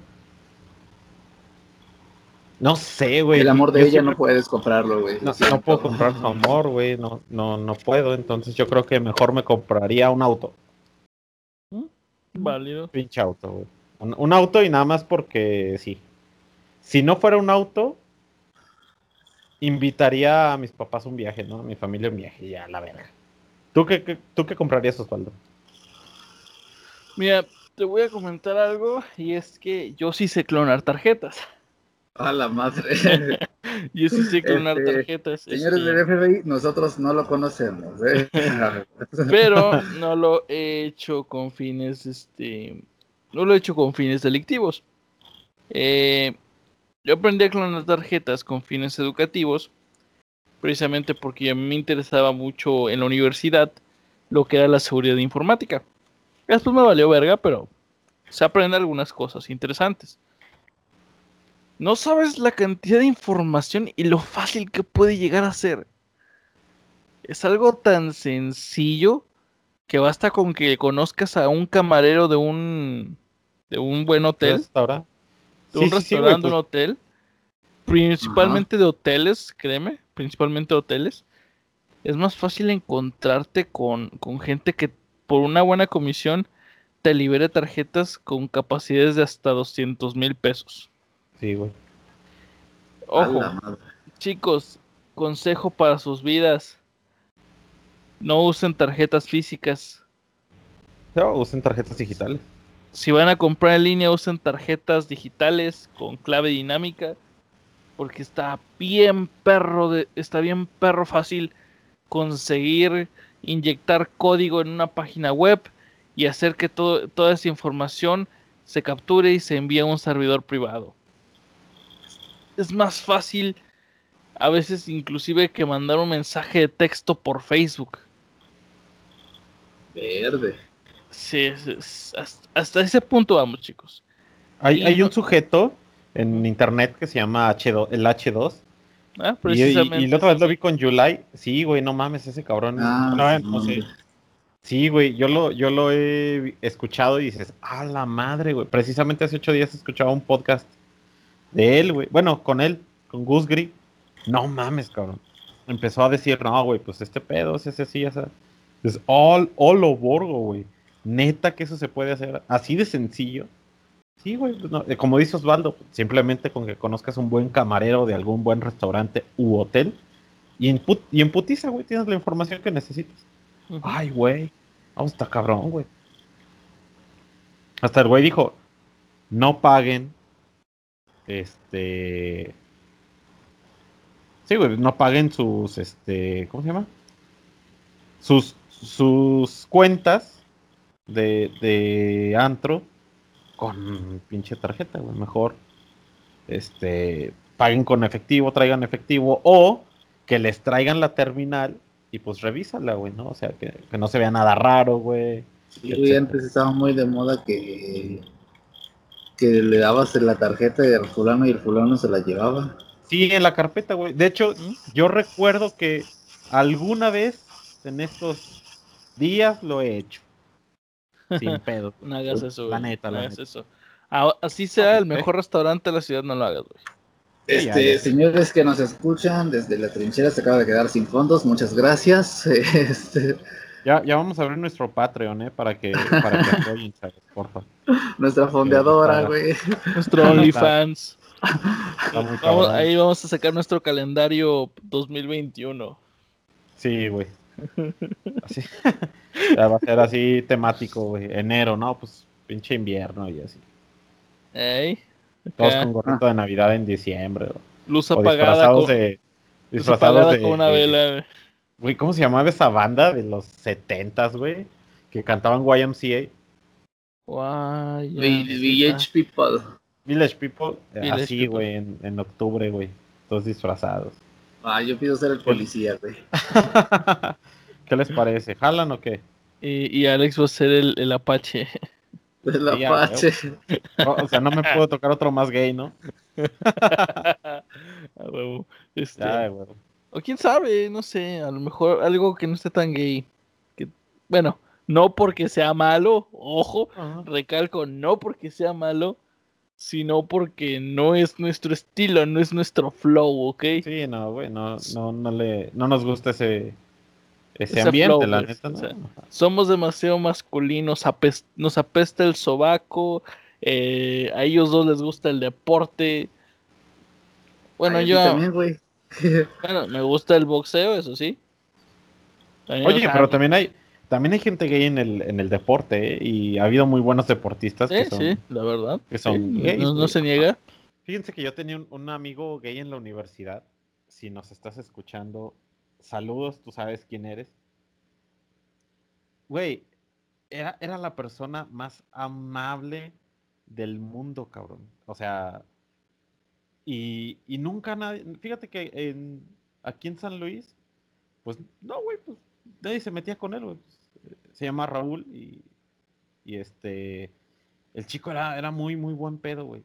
Speaker 1: No sé, güey.
Speaker 3: El amor de ella no puedes comprarlo, güey.
Speaker 1: No, no, puedo comprar su amor, güey. No, no, no puedo. Entonces yo creo que mejor me compraría un auto.
Speaker 2: ¿Mm? Válido.
Speaker 1: Pinche auto, güey. Un, auto y nada más porque sí. Si no fuera un auto, invitaría a mis papás a un viaje, ¿no? A mi familia un viaje, ya, la verga. ¿Tú qué, ¿Tú qué comprarías, Osvaldo?
Speaker 2: Mira, te voy a comentar algo y es que yo sí sé clonar tarjetas.
Speaker 3: A la madre.
Speaker 2: yo sí sé clonar este, tarjetas.
Speaker 3: Señores del FBI, nosotros no lo conocemos. ¿eh?
Speaker 2: Pero no lo he hecho con fines, este, no lo he hecho con fines delictivos. Eh, yo aprendí a clonar tarjetas con fines educativos, precisamente porque me interesaba mucho en la universidad lo que era la seguridad informática. Después me valió verga, pero se aprenden algunas cosas interesantes. No sabes la cantidad de información y lo fácil que puede llegar a ser. Es algo tan sencillo que basta con que conozcas a un camarero de un de un buen hotel. De un restaurante, un pues. hotel. Principalmente de hoteles, créeme, principalmente de hoteles. Es más fácil encontrarte con, con gente que por una buena comisión te libere tarjetas con capacidades de hasta 200 mil pesos.
Speaker 1: Sí, güey.
Speaker 2: Ojo, chicos, consejo para sus vidas. No usen tarjetas físicas.
Speaker 1: No, usen tarjetas digitales.
Speaker 2: Si van a comprar en línea, usen tarjetas digitales con clave dinámica. Porque está bien perro, de, está bien perro fácil conseguir inyectar código en una página web y hacer que toda esa información se capture y se envíe a un servidor privado. Es más fácil a veces inclusive que mandar un mensaje de texto por Facebook.
Speaker 3: Verde.
Speaker 2: Sí, hasta, ese punto vamos, chicos.
Speaker 1: Hay, hay un sujeto en internet que se llama H2, el H2 Ah, y, la otra vez lo vi con July. Sí, güey, no mames, ese cabrón. Ah, no, sé. Sí, güey, yo lo, yo lo he escuchado y dices, a la madre, güey. Precisamente hace ocho días escuchaba un podcast de él, güey. Bueno, con él, con Gus Gris. No mames, cabrón. Empezó a decir, no, güey, pues este pedo es ese así, esa. Es all, all borgo, güey. Neta que eso se puede hacer así de sencillo. Sí, güey, pues eh, como dice Osvaldo, simplemente con que conozcas un buen camarero de algún buen restaurante u hotel y en, y en putiza, güey, tienes la información que necesitas. Ay, güey, vamos, está cabrón, güey. Hasta el güey dijo, no paguen, este... Sí, güey, no paguen sus, este, ¿cómo se llama? Sus, sus cuentas de, de antro con pinche tarjeta, güey. Mejor este paguen con efectivo, traigan efectivo o que les traigan la terminal y pues revísala, güey, ¿no? O sea, que, no se vea nada raro, güey.
Speaker 3: Sí, antes estaba muy de moda que que le dabas la tarjeta del fulano y el fulano se la llevaba.
Speaker 1: Sí, en la carpeta, güey. De hecho, yo recuerdo que alguna vez en estos días lo he hecho. Sin pedo.
Speaker 2: no hagas eso, La neta, la neta. eso. Así sea el mejor restaurante de la ciudad, no lo hagas, güey.
Speaker 3: Este, señores que nos escuchan desde la trinchera se acaba de quedar sin fondos, muchas gracias. Este...
Speaker 1: Ya, ya vamos a abrir nuestro Patreon, ¿eh? Para que, para que apoyen, porfa.
Speaker 3: Nuestra fondeadora, güey.
Speaker 2: Nuestro OnlyFans. ahí vamos a sacar nuestro calendario 2021.
Speaker 1: Sí, güey. Así. ya va a ser así temático, güey. Enero, ¿no? Pues pinche invierno y así.
Speaker 2: Ey.
Speaker 1: Todos con gorrito de Navidad en diciembre.
Speaker 2: Luz apagada.
Speaker 1: Disfrazados de. Disfrazados de,
Speaker 2: con una vela,
Speaker 1: güey. ¿cómo se llamaba esa banda de los setentas, güey? Que cantaban YMCA.
Speaker 3: Village People.
Speaker 1: Village People, así, güey, en, en, octubre, güey. Todos disfrazados.
Speaker 3: Ah, yo pido ser el policía, güey.
Speaker 1: ¿Qué les parece? ¿Jalan o qué?
Speaker 2: Y, y Alex va a ser el, el Apache.
Speaker 3: El Apache.
Speaker 1: o sea, no me puedo tocar otro más gay, ¿no?
Speaker 2: este... O quién sabe, no sé, a lo mejor algo que no esté tan gay. Que, bueno, no porque sea malo, ojo, recalco, no porque sea malo, sino porque no es nuestro estilo, no es nuestro flow, ¿ok?
Speaker 1: Sí, no, güey, no, no, no, le, no nos gusta ese, ese, ambiente, la neta.
Speaker 2: somos demasiado masculinos, nos apesta el sobaco, eh, a ellos dos les gusta el deporte. Bueno, yo...
Speaker 3: También, güey.
Speaker 2: bueno, me gusta el boxeo, eso sí.
Speaker 1: Oye, pero también hay también hay gente gay en el, en el deporte ¿eh? y ha habido muy buenos deportistas.
Speaker 2: que son, sí, la verdad.
Speaker 1: Que son
Speaker 2: no, se niega.
Speaker 1: Fíjense que yo tenía un, amigo gay en la universidad. Si nos estás escuchando, saludos, tú sabes quién eres. Güey, era, era la persona más amable del mundo, cabrón. O sea, y, y nunca nadie. Fíjate que en, aquí en San Luis, pues no, güey, pues nadie se metía con él, güey se llama Raúl y, este, el chico era, era muy, muy buen pedo, güey.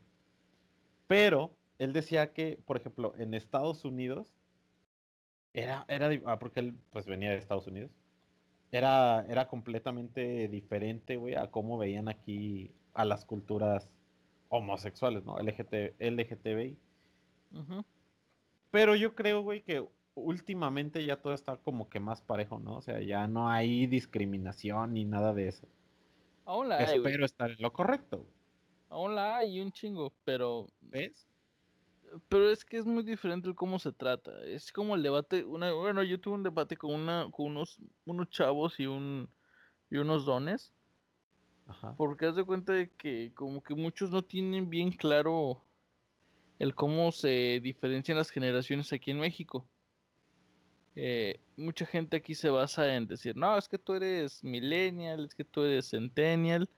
Speaker 1: Pero él decía que, por ejemplo, en Estados Unidos, era, era, ah, porque él pues venía de Estados Unidos, era, era completamente diferente, güey, a cómo veían aquí a las culturas homosexuales, ¿no? LGT, LGTBI. Pero yo creo, güey, que últimamente ya todo está como que más parejo, ¿no? O sea, ya no hay discriminación ni nada de eso.
Speaker 2: Aún la
Speaker 1: hay. Espero estar en lo correcto.
Speaker 2: Aún la hay un chingo, pero. ¿Ves? Pero es que es muy diferente el cómo se trata. Es como el debate. Una, bueno, yo tuve un debate con, una, con unos, unos chavos y, un, y unos dones. Ajá. Porque haz de cuenta de que como que muchos no tienen bien claro el cómo se diferencian las generaciones aquí en México. Eh, mucha gente aquí se basa en decir, no, es que tú eres millennial, es que tú eres centennial,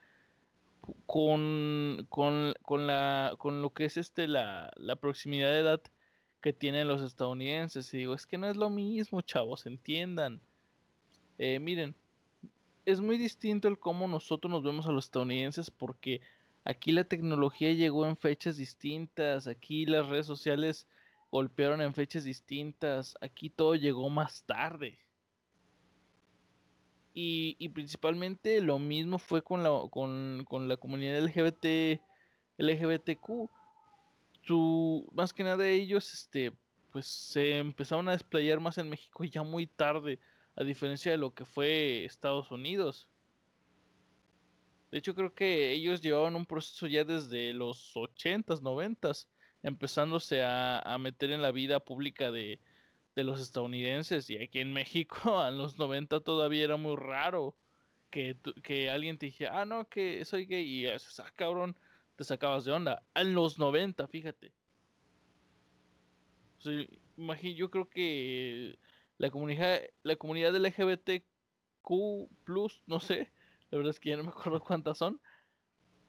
Speaker 2: con, con, con, la, con lo que es este la, la, proximidad de edad que tienen los estadounidenses. Y digo, es que no es lo mismo, chavos, entiendan. Eh, miren, es muy distinto el cómo nosotros nos vemos a los estadounidenses porque aquí la tecnología llegó en fechas distintas, aquí las redes sociales golpearon en fechas distintas. Aquí todo llegó más tarde. Y, principalmente lo mismo fue con la, con, la comunidad LGBT, LGBTQ. Más que nada ellos, este, pues se empezaron a desplayar más en México ya muy tarde, a diferencia de lo que fue Estados Unidos. De hecho, creo que ellos llevaban un proceso ya desde los 80s, 90s empezándose a, meter en la vida pública de, los estadounidenses. Y aquí en México, a los 90 todavía era muy raro que, que alguien te dijera, ah, no, que soy gay. Y eso, ah, cabrón, te sacabas de onda. En los 90, fíjate. yo creo que la comunidad, la comunidad LGBTQ, no sé, la verdad es que ya no me acuerdo cuántas son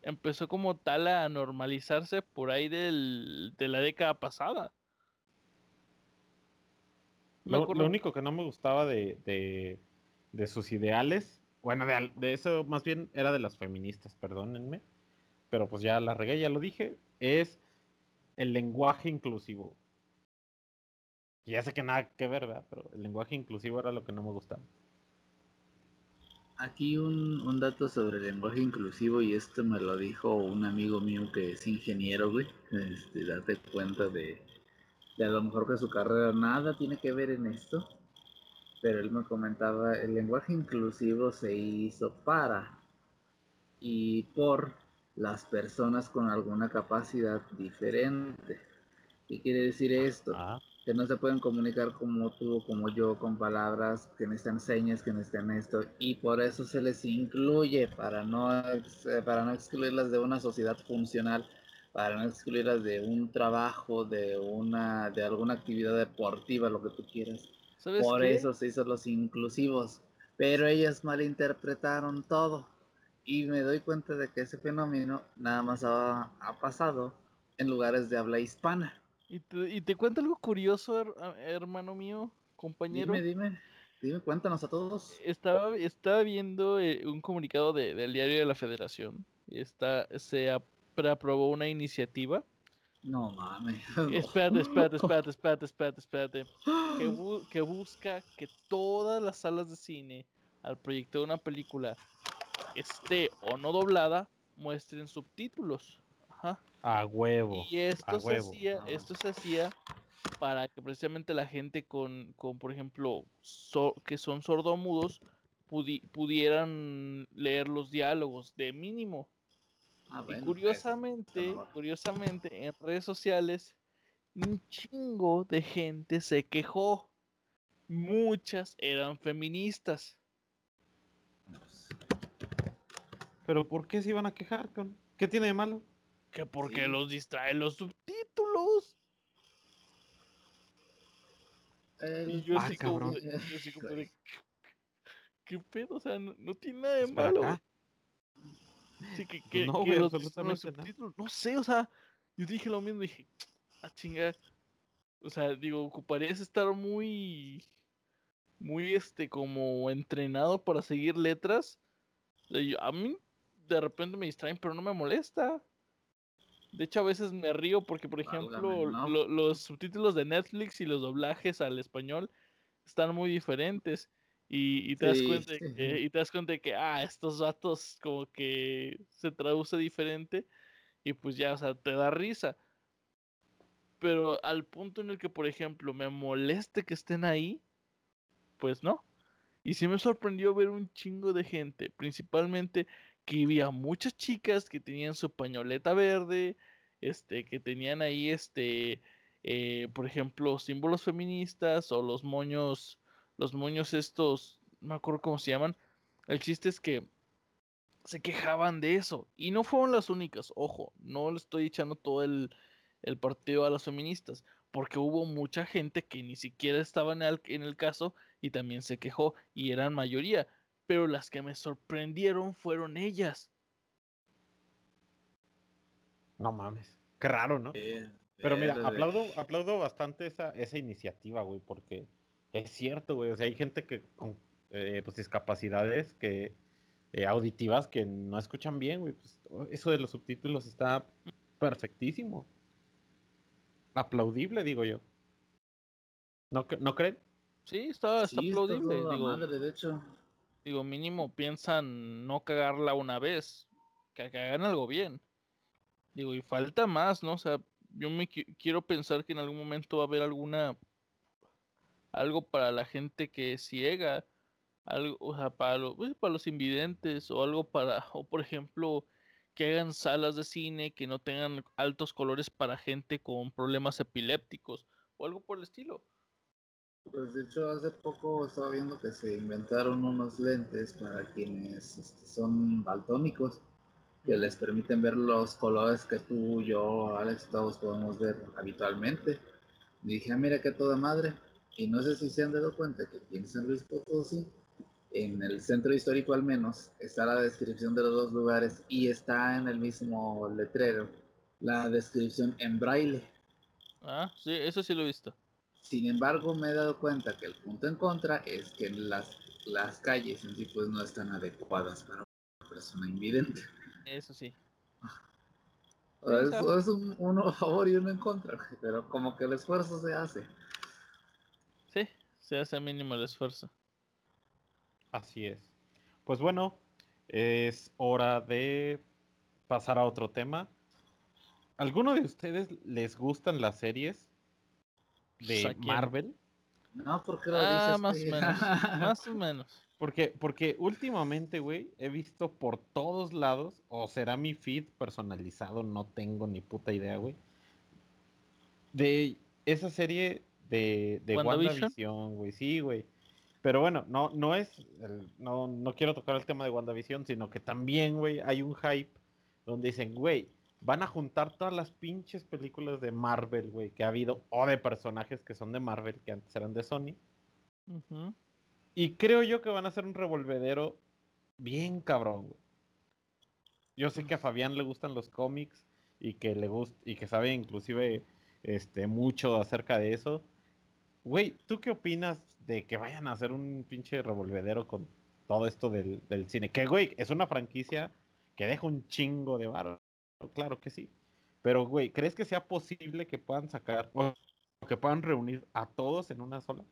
Speaker 2: empezó como tal a normalizarse por ahí del, de la década pasada.
Speaker 1: Lo, único que no me gustaba de, de, sus ideales, bueno, de, eso más bien era de las feministas, perdónenme, pero pues ya la regué, ya lo dije, es el lenguaje inclusivo. Y ya sé que nada que ver, ¿verdad? Pero el lenguaje inclusivo era lo que no me gustaba.
Speaker 3: Aquí un, un, dato sobre el lenguaje inclusivo y esto me lo dijo un amigo mío que es ingeniero, güey. Este, date cuenta de, de a lo mejor que su carrera nada tiene que ver en esto, pero él me comentaba, el lenguaje inclusivo se hizo para y por las personas con alguna capacidad diferente. ¿Qué quiere decir esto? Ah. Que no se pueden comunicar como tú como yo con palabras que necesitan señas, que necesitan esto, y por eso se les incluye para no, para no excluirlas de una sociedad funcional, para no excluirlas de un trabajo, de una, de alguna actividad deportiva, lo que tú quieras. Por eso se hizo los inclusivos. Pero ellas malinterpretaron todo. Y me doy cuenta de que ese fenómeno nada más ha, pasado en lugares de habla hispana.
Speaker 2: Y te, y te cuento algo curioso, hermano mío, compañero.
Speaker 3: Dime, dime, dime, cuéntanos a todos.
Speaker 2: Estaba, estaba viendo eh, un comunicado del diario de la Federación. Está, se aprobó una iniciativa
Speaker 3: no mames.
Speaker 2: Espérate, espérate, espérate, espérate, espérate, espérate. Que, busca que todas las salas de cine al proyecto de una película esté o no doblada, muestren subtítulos. Ajá.
Speaker 1: A huevo.
Speaker 2: Y esto, se, Hacía, esto se hacía para que precisamente la gente con, con por ejemplo, que son sordomudos pudieran leer los diálogos de mínimo. Ah, y curiosamente, curiosamente, en redes sociales, un chingo de gente se quejó. Muchas eran feministas.
Speaker 1: Pero ¿por qué se iban a quejar? Con? ¿Qué tiene de malo?
Speaker 2: Que porque los distraen los subtítulos. y yo así como, ¿qué, pedo? O sea, no, tiene nada de malo. Sí, que, que, no, sé, o sea, yo dije lo mismo, dije, a ah, chingar. O sea, digo, ocuparías estar muy, muy, este, como entrenado para seguir letras. a mí, de repente me distraen, pero no me molesta. De hecho, a veces me río porque, por ejemplo, los subtítulos de Netflix y los doblajes al español están muy diferentes. Y, te das cuenta de que, y te das cuenta de que, ah, estos datos como que se traduce diferente y pues ya, o sea, te da risa. Pero al punto en el que, por ejemplo, me moleste que estén ahí, pues no. Y sí me sorprendió ver un chingo de gente, principalmente que había muchas chicas que tenían su pañoleta verde, este, que tenían ahí, este, eh, por ejemplo, símbolos feministas o los moños los moños estos, no me acuerdo cómo se llaman. El chiste es que se quejaban de eso. Y no fueron las únicas, ojo, no le estoy echando todo el, partido a las feministas, porque hubo mucha gente que ni siquiera estaba en el, en el caso y también se quejó, y eran mayoría. Pero las que me sorprendieron fueron ellas.
Speaker 1: No mames, qué raro, ¿no? Pero mira, aplaudo, aplaudo bastante esa, esa iniciativa, güey, porque es cierto, güey. O sea, hay gente que con eh, pues, discapacidades que eh, auditivas que no escuchan bien, güey. Pues, eso de los subtítulos está perfectísimo. Aplaudible, digo yo. ¿No, ¿no creen?
Speaker 2: Sí, está, aplaudible. digo, de hecho. Digo, mínimo piensan no cagarla una vez, que hagan algo bien. Digo, y falta más, ¿no? O sea, yo me quiero pensar que en algún momento va a haber alguna algo para la gente que es ciega, algo, o sea, para, pues, para los invidentes o algo para, o por ejemplo, que hagan salas de cine que no tengan altos colores para gente con problemas epilépticos o algo por el estilo.
Speaker 3: Pues de hecho hace poco estaba viendo que se inventaron unos lentes para quienes este, son baltónicos que les permiten ver los colores que tú, yo, Alex, todos podemos ver habitualmente. Y dije, ah, mira qué toda madre. Y no sé si se han dado cuenta que aquí en San Luis Potosí, en el centro histórico al menos, está la descripción de los dos lugares y está en el mismo letrero la descripción en braille.
Speaker 2: Ah, sí, eso sí lo he visto.
Speaker 3: Sin embargo, me he dado cuenta que el punto en contra es que las, las calles en sí pues no están adecuadas para una persona invidente.
Speaker 2: Eso sí.
Speaker 3: es, uno a favor y uno en contra, pero como que el esfuerzo se hace.
Speaker 2: Se hace mínimo el esfuerzo.
Speaker 1: Así es. Pues bueno, es hora de pasar a otro tema. ¿Alguno de ustedes les gustan las series de Marvel?
Speaker 3: No, porque lo
Speaker 2: ah, más o menos. más o menos.
Speaker 1: Porque, porque últimamente, güey, he visto por todos lados, o será mi feed personalizado, no tengo ni puta idea, güey. De esa serie de, de WandaVision, güey. Sí, güey. Pero bueno, no, no es. no, no quiero tocar el tema de WandaVision, sino que también, güey, hay un hype donde dicen, güey, van a juntar todas las pinches películas de Marvel, güey, que ha habido, o de personajes que son de Marvel, que antes eran de Sony. Y creo yo que van a ser un revolvedero bien cabrón, güey. Yo sé que a Fabián le gustan los cómics y que le gusta y que sabe inclusive este mucho acerca de eso. Güey, ¿tú qué opinas de que vayan a hacer un pinche revolvedero con todo esto del, cine? Que, güey, es una franquicia que deja un chingo de barro claro que sí. Pero, güey, ¿crees que sea posible que puedan sacar o que puedan reunir a todos en una sola?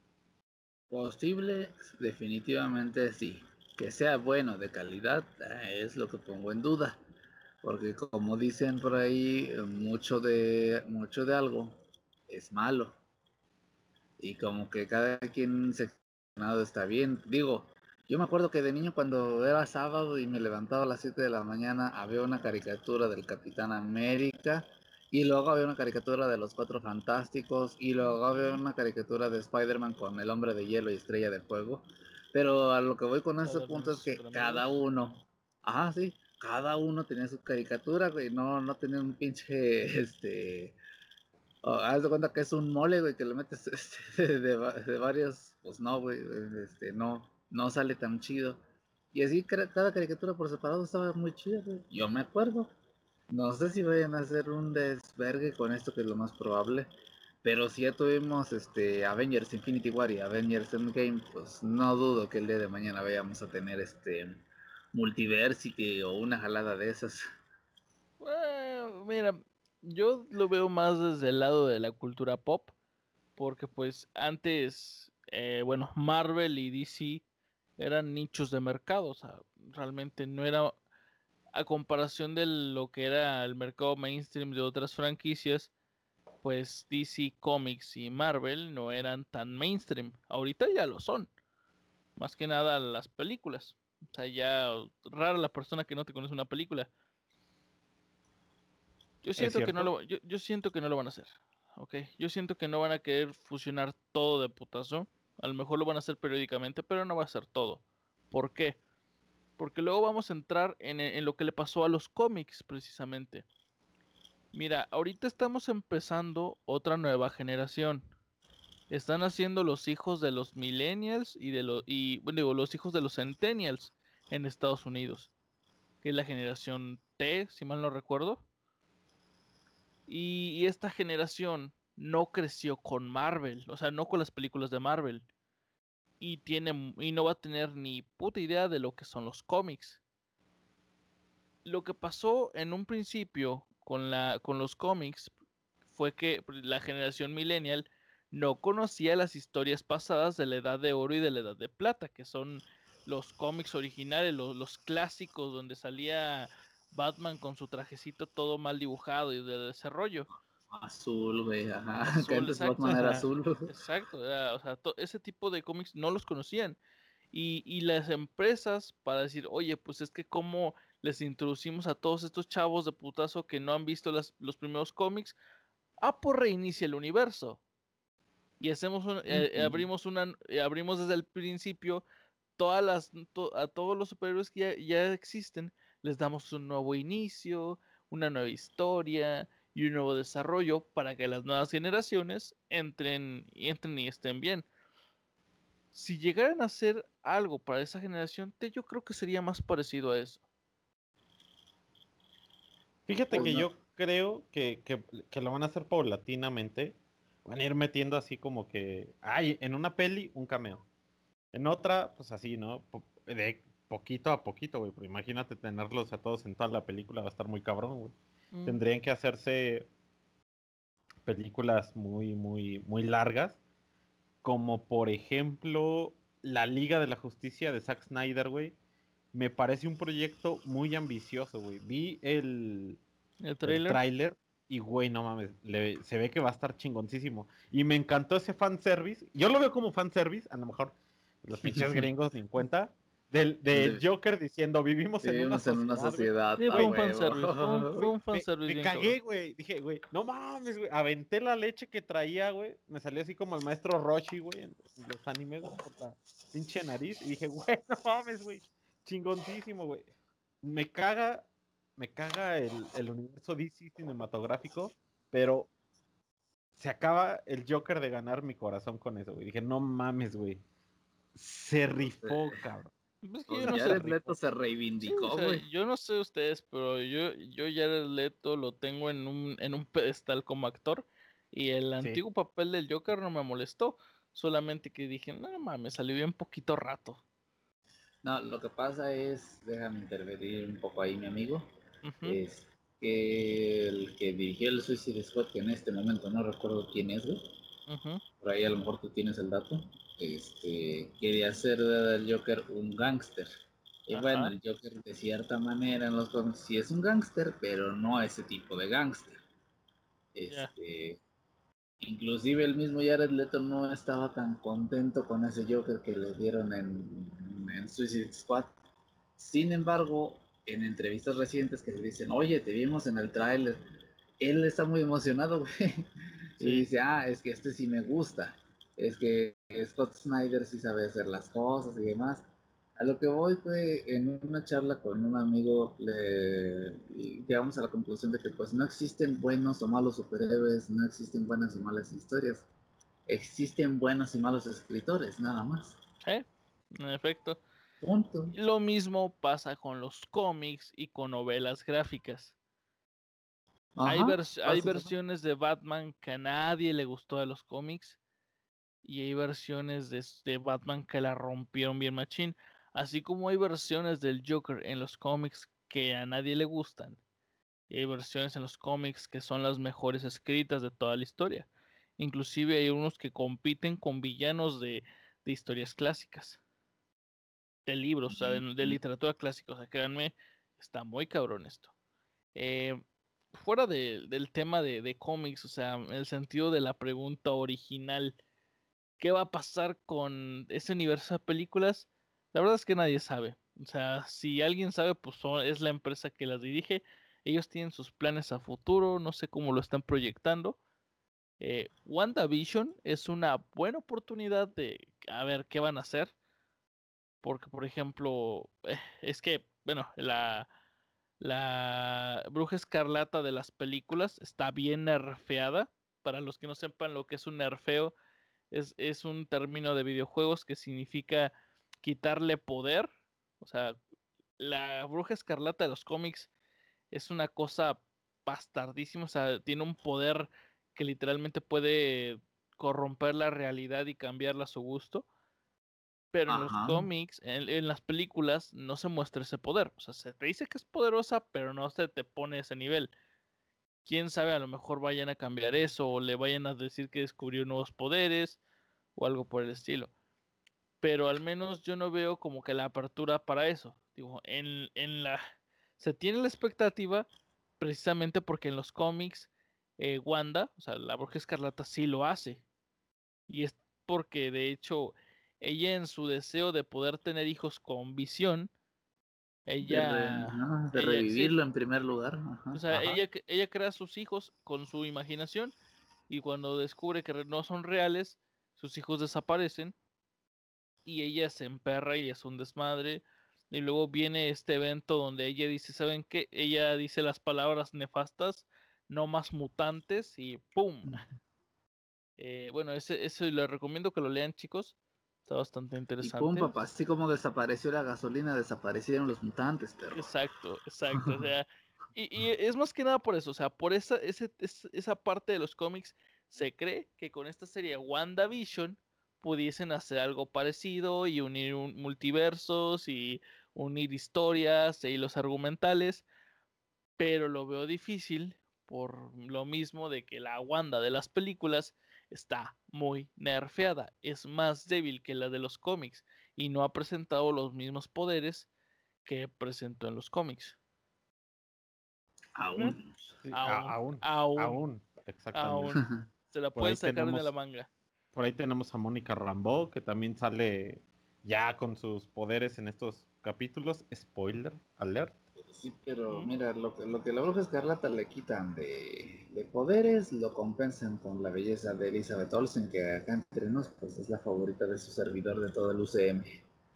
Speaker 3: Posible, definitivamente sí. Que sea bueno, de calidad, eh, es lo que pongo en duda. Porque como dicen por ahí, mucho de, mucho de algo es malo. Y como que cada quien se está bien. Digo, yo me acuerdo que de niño cuando era sábado y me levantaba a las 7 de la mañana había una caricatura del Capitán América y luego había una caricatura de los Cuatro Fantásticos y luego había una caricatura de Spider-Man con el Hombre de Hielo y Estrella de Fuego. Pero a lo que voy con este punto es que cada uno, ajá, sí, cada uno tenía su caricatura, güey, no, no tenía un pinche, este, haz de cuenta que es un mole, güey, que le metes este, de, varios, pues no, güey, este, no, no sale tan chido. Y así cada caricatura por separado estaba muy chida, Yo me acuerdo. No sé si vayan a hacer un desvergue con esto, que es lo más probable. Pero si ya tuvimos este Avengers Infinity War y Avengers Endgame, pues no dudo que el día de mañana vayamos a tener este Multiversity o una jalada de esas.
Speaker 2: Bueno, mira, yo lo veo más desde el lado de la cultura pop, porque pues antes, eh, bueno, Marvel y DC eran nichos de mercado, o sea, realmente no era a comparación de lo que era el mercado mainstream de otras franquicias, pues DC Comics y Marvel no eran tan mainstream. Ahorita ya lo son. Más que nada las películas. O sea, ya rara la persona que no te conoce una película. Yo siento que no lo yo, yo siento que no lo van a hacer. Ok, yo siento que no van a querer fusionar todo de putazo a lo mejor lo van a hacer periódicamente, pero no va a ser todo. ¿Por qué? Porque luego vamos a entrar en, lo que le pasó a los cómics, precisamente. Mira, ahorita estamos empezando otra nueva generación. Están haciendo los hijos de los millennials y de los y bueno, los hijos de los centennials en Estados Unidos, que es la generación T, si mal no recuerdo. Y esta generación no creció con Marvel, o sea, no con las películas de Marvel. Y, tiene, y no va a tener ni puta idea de lo que son los cómics. Lo que pasó en un principio con, la, con los cómics fue que la generación millennial no conocía las historias pasadas de la edad de oro y de la edad de plata, que son los cómics originales, los, los clásicos donde salía Batman con su trajecito todo mal dibujado y de desarrollo.
Speaker 3: Azul, güey, ajá. Azul, exacto, azul.
Speaker 2: Exacto, o sea, ese tipo de cómics no los conocían. Y, y, las empresas para decir, oye, pues es que como les introducimos a todos estos chavos de putazo que no han visto las, los primeros cómics, ah, por reinicia el universo. Y hacemos eh, abrimos una, eh, abrimos desde el principio todas las, a todos los superhéroes que ya, ya existen, les damos un nuevo inicio, una nueva historia, y un nuevo desarrollo para que las nuevas generaciones entren y entren y estén bien. Si llegaran a hacer algo para esa generación, yo creo que sería más parecido a eso.
Speaker 1: Fíjate que yo creo que, lo van a hacer paulatinamente. Van a ir metiendo así como que. Hay en una peli un cameo. En otra, pues así, ¿no? De poquito a poquito, güey. Pero imagínate tenerlos a todos en toda la película, va a estar muy cabrón, güey. Mm. Tendrían que hacerse películas muy, muy, muy largas. Como por ejemplo, La Liga de la Justicia de Zack Snyder, güey. Me parece un proyecto muy ambicioso, güey. Vi el,
Speaker 2: ¿El trailer?
Speaker 1: y, güey, no mames, se ve que va a estar chingoncísimo. Y me encantó ese fanservice. Yo lo veo como fanservice, a lo mejor los pinches gringos 50, del, Joker diciendo vivimos, en, una en, una sociedad. Me, me cagué, güey. Dije, güey, no mames, güey. Aventé la leche que traía, güey. Me salió así como el maestro Roshi, güey, en los animes, güey, por la pinche nariz. Y dije, güey, no mames, güey. Chingontísimo, güey. Me caga, me caga el, el universo DC cinematográfico, pero se acaba el Joker de ganar mi corazón con eso, güey. Dije, no mames, güey. Se rifó, cabrón.
Speaker 3: Pues yo no sé, Leto se reivindicó,
Speaker 2: Yo no sé ustedes, pero yo, yo Jared Leto lo tengo en un, en un pedestal como actor. Y el antiguo papel del Joker no me molestó. Solamente que dije, no mames, salió bien poquito rato.
Speaker 3: No, lo que pasa es, déjame intervenir un poco ahí, mi amigo. Es que el que dirigió el Suicide Squad, que en este momento no recuerdo quién es, güey. Por ahí a lo mejor tú tienes el dato este, quería hacer del Joker un gángster. Y bueno, el Joker de cierta manera en los cómics sí es un gángster, pero no ese tipo de gángster. Este, Inclusive el mismo Jared Leto no estaba tan contento con ese Joker que le dieron en, en Suicide Squad. Sin embargo, en entrevistas recientes que le dicen, oye, te vimos en el tráiler, él está muy emocionado, güey. Y dice, ah, es que este sí me gusta es que Scott Snyder sí sabe hacer las cosas y demás. A lo que voy fue en una charla con un amigo, le, llegamos a la conclusión de que pues no existen buenos o malos superhéroes, no existen buenas o malas historias, existen buenos y malos escritores, nada más.
Speaker 2: Sí, en efecto. Punto. Lo mismo pasa con los cómics y con novelas gráficas. hay, hay versiones de Batman que a nadie le gustó de los cómics y hay versiones de, Batman que la rompieron bien machín, así como hay versiones del Joker en los cómics que a nadie le gustan. Y hay versiones en los cómics que son las mejores escritas de toda la historia. Inclusive hay unos que compiten con villanos de, historias clásicas. De libros, o sea, de, literatura clásica. O sea, créanme, está muy cabrón esto. Eh, fuera del tema de, de cómics, o sea, en el sentido de la pregunta original qué va a pasar con ese universo de películas, la verdad es que nadie sabe. O sea, si alguien sabe, pues es la empresa que las dirige. Ellos tienen sus planes a futuro, no sé cómo lo están proyectando. Eh, WandaVision es una buena oportunidad de a ver qué van a hacer. Porque, por ejemplo, eh, es que, bueno, la, la bruja escarlata de las películas está bien nerfeada. Para los que no sepan lo que es un nerfeo, es, un término de videojuegos que significa quitarle poder. O sea, la bruja escarlata de los cómics es una cosa bastardísima. O sea, tiene un poder que literalmente puede corromper la realidad y cambiarla a su gusto. Pero en los cómics, en, las películas, no se muestra ese poder. O sea, se te dice que es poderosa, pero no se te pone ese nivel. Quién sabe, a lo mejor vayan a cambiar eso o le vayan a decir que descubrió nuevos poderes o algo por el estilo. Pero al menos yo no veo como que la apertura para eso. Digo, en, en la. Se tiene la expectativa precisamente porque en los cómics eh, Wanda, o sea, la Bruja Escarlata sí lo hace. Y es porque de hecho ella en su deseo de poder tener hijos con visión, ella...
Speaker 3: De, revivirlo en primer lugar.
Speaker 2: o sea, ella, ella crea sus hijos con su imaginación y cuando descubre que no son reales, sus hijos desaparecen y ella se emperra y es un desmadre. Y luego viene este evento donde ella dice, ¿saben qué? Ella dice las palabras nefastas, no más mutantes y ¡pum! Eh, bueno, ese, eso les recomiendo que lo lean chicos. Está bastante interesante. Y
Speaker 3: pum, papá, así como desapareció la gasolina, desaparecieron los mutantes, pero...
Speaker 2: Exacto, exacto. o sea, y, es más que nada por eso, o sea, por esa, ese, esa parte de los cómics se cree que con esta serie WandaVision pudiesen hacer algo parecido y unir multiversos y unir historias e hilos argumentales. pero lo veo difícil por lo mismo de que la Wanda de las películas está muy nerfeada, es más débil que la de los cómics y no ha presentado los mismos poderes que presentó en los cómics.
Speaker 3: Aún.
Speaker 1: aún, aún, exactamente.
Speaker 2: Se la pueden sacar de la manga.
Speaker 1: Por ahí tenemos a Mónica Rambeau, que también sale ya con sus poderes en estos capítulos. Spoiler, alert.
Speaker 3: Sí, pero mira, lo que, lo que la bruja escarlata le quitan de, poderes, lo compensan con la belleza de Elizabeth Olsen, que acá entre nos, pues es la favorita de su servidor de todo el UCM.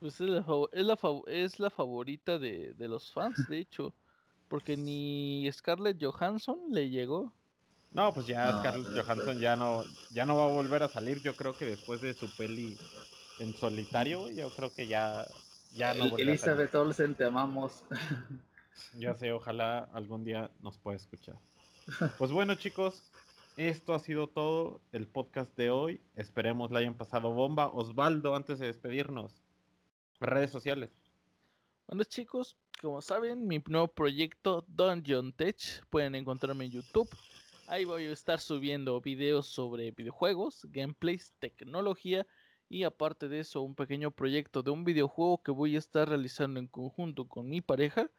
Speaker 2: Pues es la, es la, es la favorita de, de, los fans, de hecho, porque ni Scarlett Johansson le llegó.
Speaker 1: No, pues ya Scarlett Johansson ya no, ya no va a volver a salir, yo creo que después de su peli en solitario, yo creo que ya, ya no
Speaker 3: Elizabeth Olsen, te amamos.
Speaker 1: Ya sé, ojalá algún día nos pueda escuchar. Pues bueno, chicos, esto ha sido todo el podcast de hoy. Esperemos la hayan pasado bomba. Osvaldo, antes de despedirnos, redes sociales.
Speaker 2: Bueno, chicos, como saben, mi nuevo proyecto Dungeon Tech pueden encontrarme en YouTube. Ahí voy a estar subiendo videos sobre videojuegos, gameplays, tecnología y aparte de eso, un pequeño proyecto de un videojuego que voy a estar realizando en conjunto con mi pareja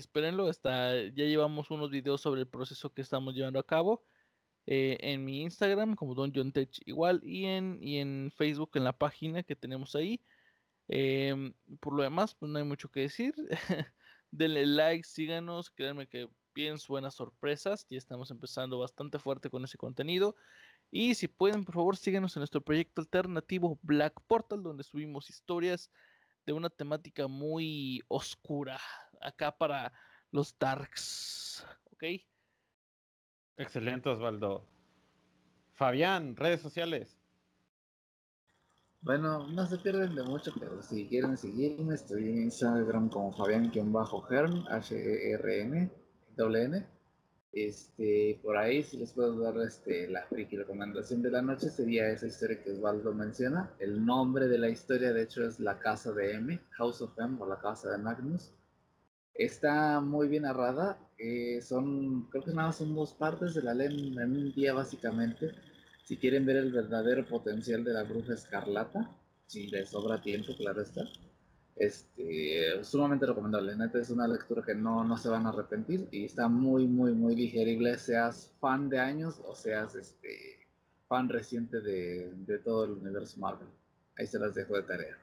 Speaker 2: espérenlo, está, ya llevamos unos videos sobre el proceso que estamos llevando a cabo. Eh, en mi Instagram como Don John Tech igual y en, y en Facebook en la página que tenemos ahí. Em, por lo demás, pues no hay mucho que decir. Denle like, síganos, créanme que bien buenas sorpresas. Ya estamos empezando bastante fuerte con ese contenido. Y si pueden, por favor, síganos en nuestro proyecto alternativo Black Portal, donde subimos historias de una temática muy oscura acá para los Darks. ¿Ok?
Speaker 1: Excelente, Osvaldo. Fabián, redes sociales.
Speaker 3: Bueno, no se pierden de mucho, pero si quieren seguirme, estoy en Instagram como Fabián-Herm, H-E-R-N, N. Este, por ahí, si les puedo dar este, la friki recomendación de la noche, sería esa historia que Osvaldo menciona. El nombre de la historia, de hecho, es La Casa de M, House of M o La Casa de Magnus. Está muy bien narrada. Eh, son, creo que nada más son dos partes de la ley en un día, básicamente. Si quieren ver el verdadero potencial de la bruja escarlata, si les sobra tiempo, claro está este, sumamente recomendable. Neta es una lectura que no, no se van a arrepentir y está muy, muy, muy digerible, seas fan de años o seas este, fan reciente de, de todo el universo Marvel. Ahí se las dejo de tarea.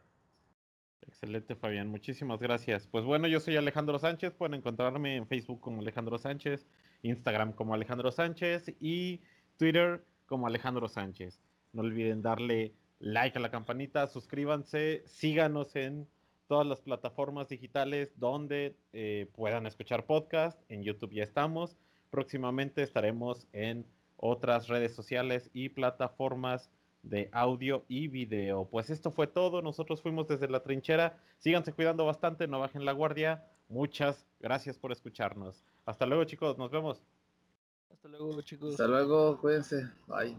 Speaker 1: Excelente, Fabián. Muchísimas gracias. Pues bueno, yo soy Alejandro Sánchez. Pueden encontrarme en Facebook como Alejandro Sánchez, Instagram como Alejandro Sánchez y Twitter como Alejandro Sánchez. No olviden darle like a la campanita, suscríbanse, síganos en todas las plataformas digitales donde eh, puedan escuchar podcast. En YouTube ya estamos. Próximamente estaremos en otras redes sociales y plataformas de audio y video. Pues esto fue todo. Nosotros fuimos desde la trinchera. Síganse cuidando bastante, no bajen la guardia. Muchas gracias por escucharnos. Hasta luego, chicos. Nos vemos.
Speaker 2: Hasta luego, chicos.
Speaker 3: Hasta luego. Cuídense. Bye.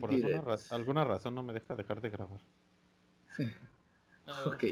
Speaker 1: por alguna, alguna, razón no me deja dejar de grabar.
Speaker 3: ok.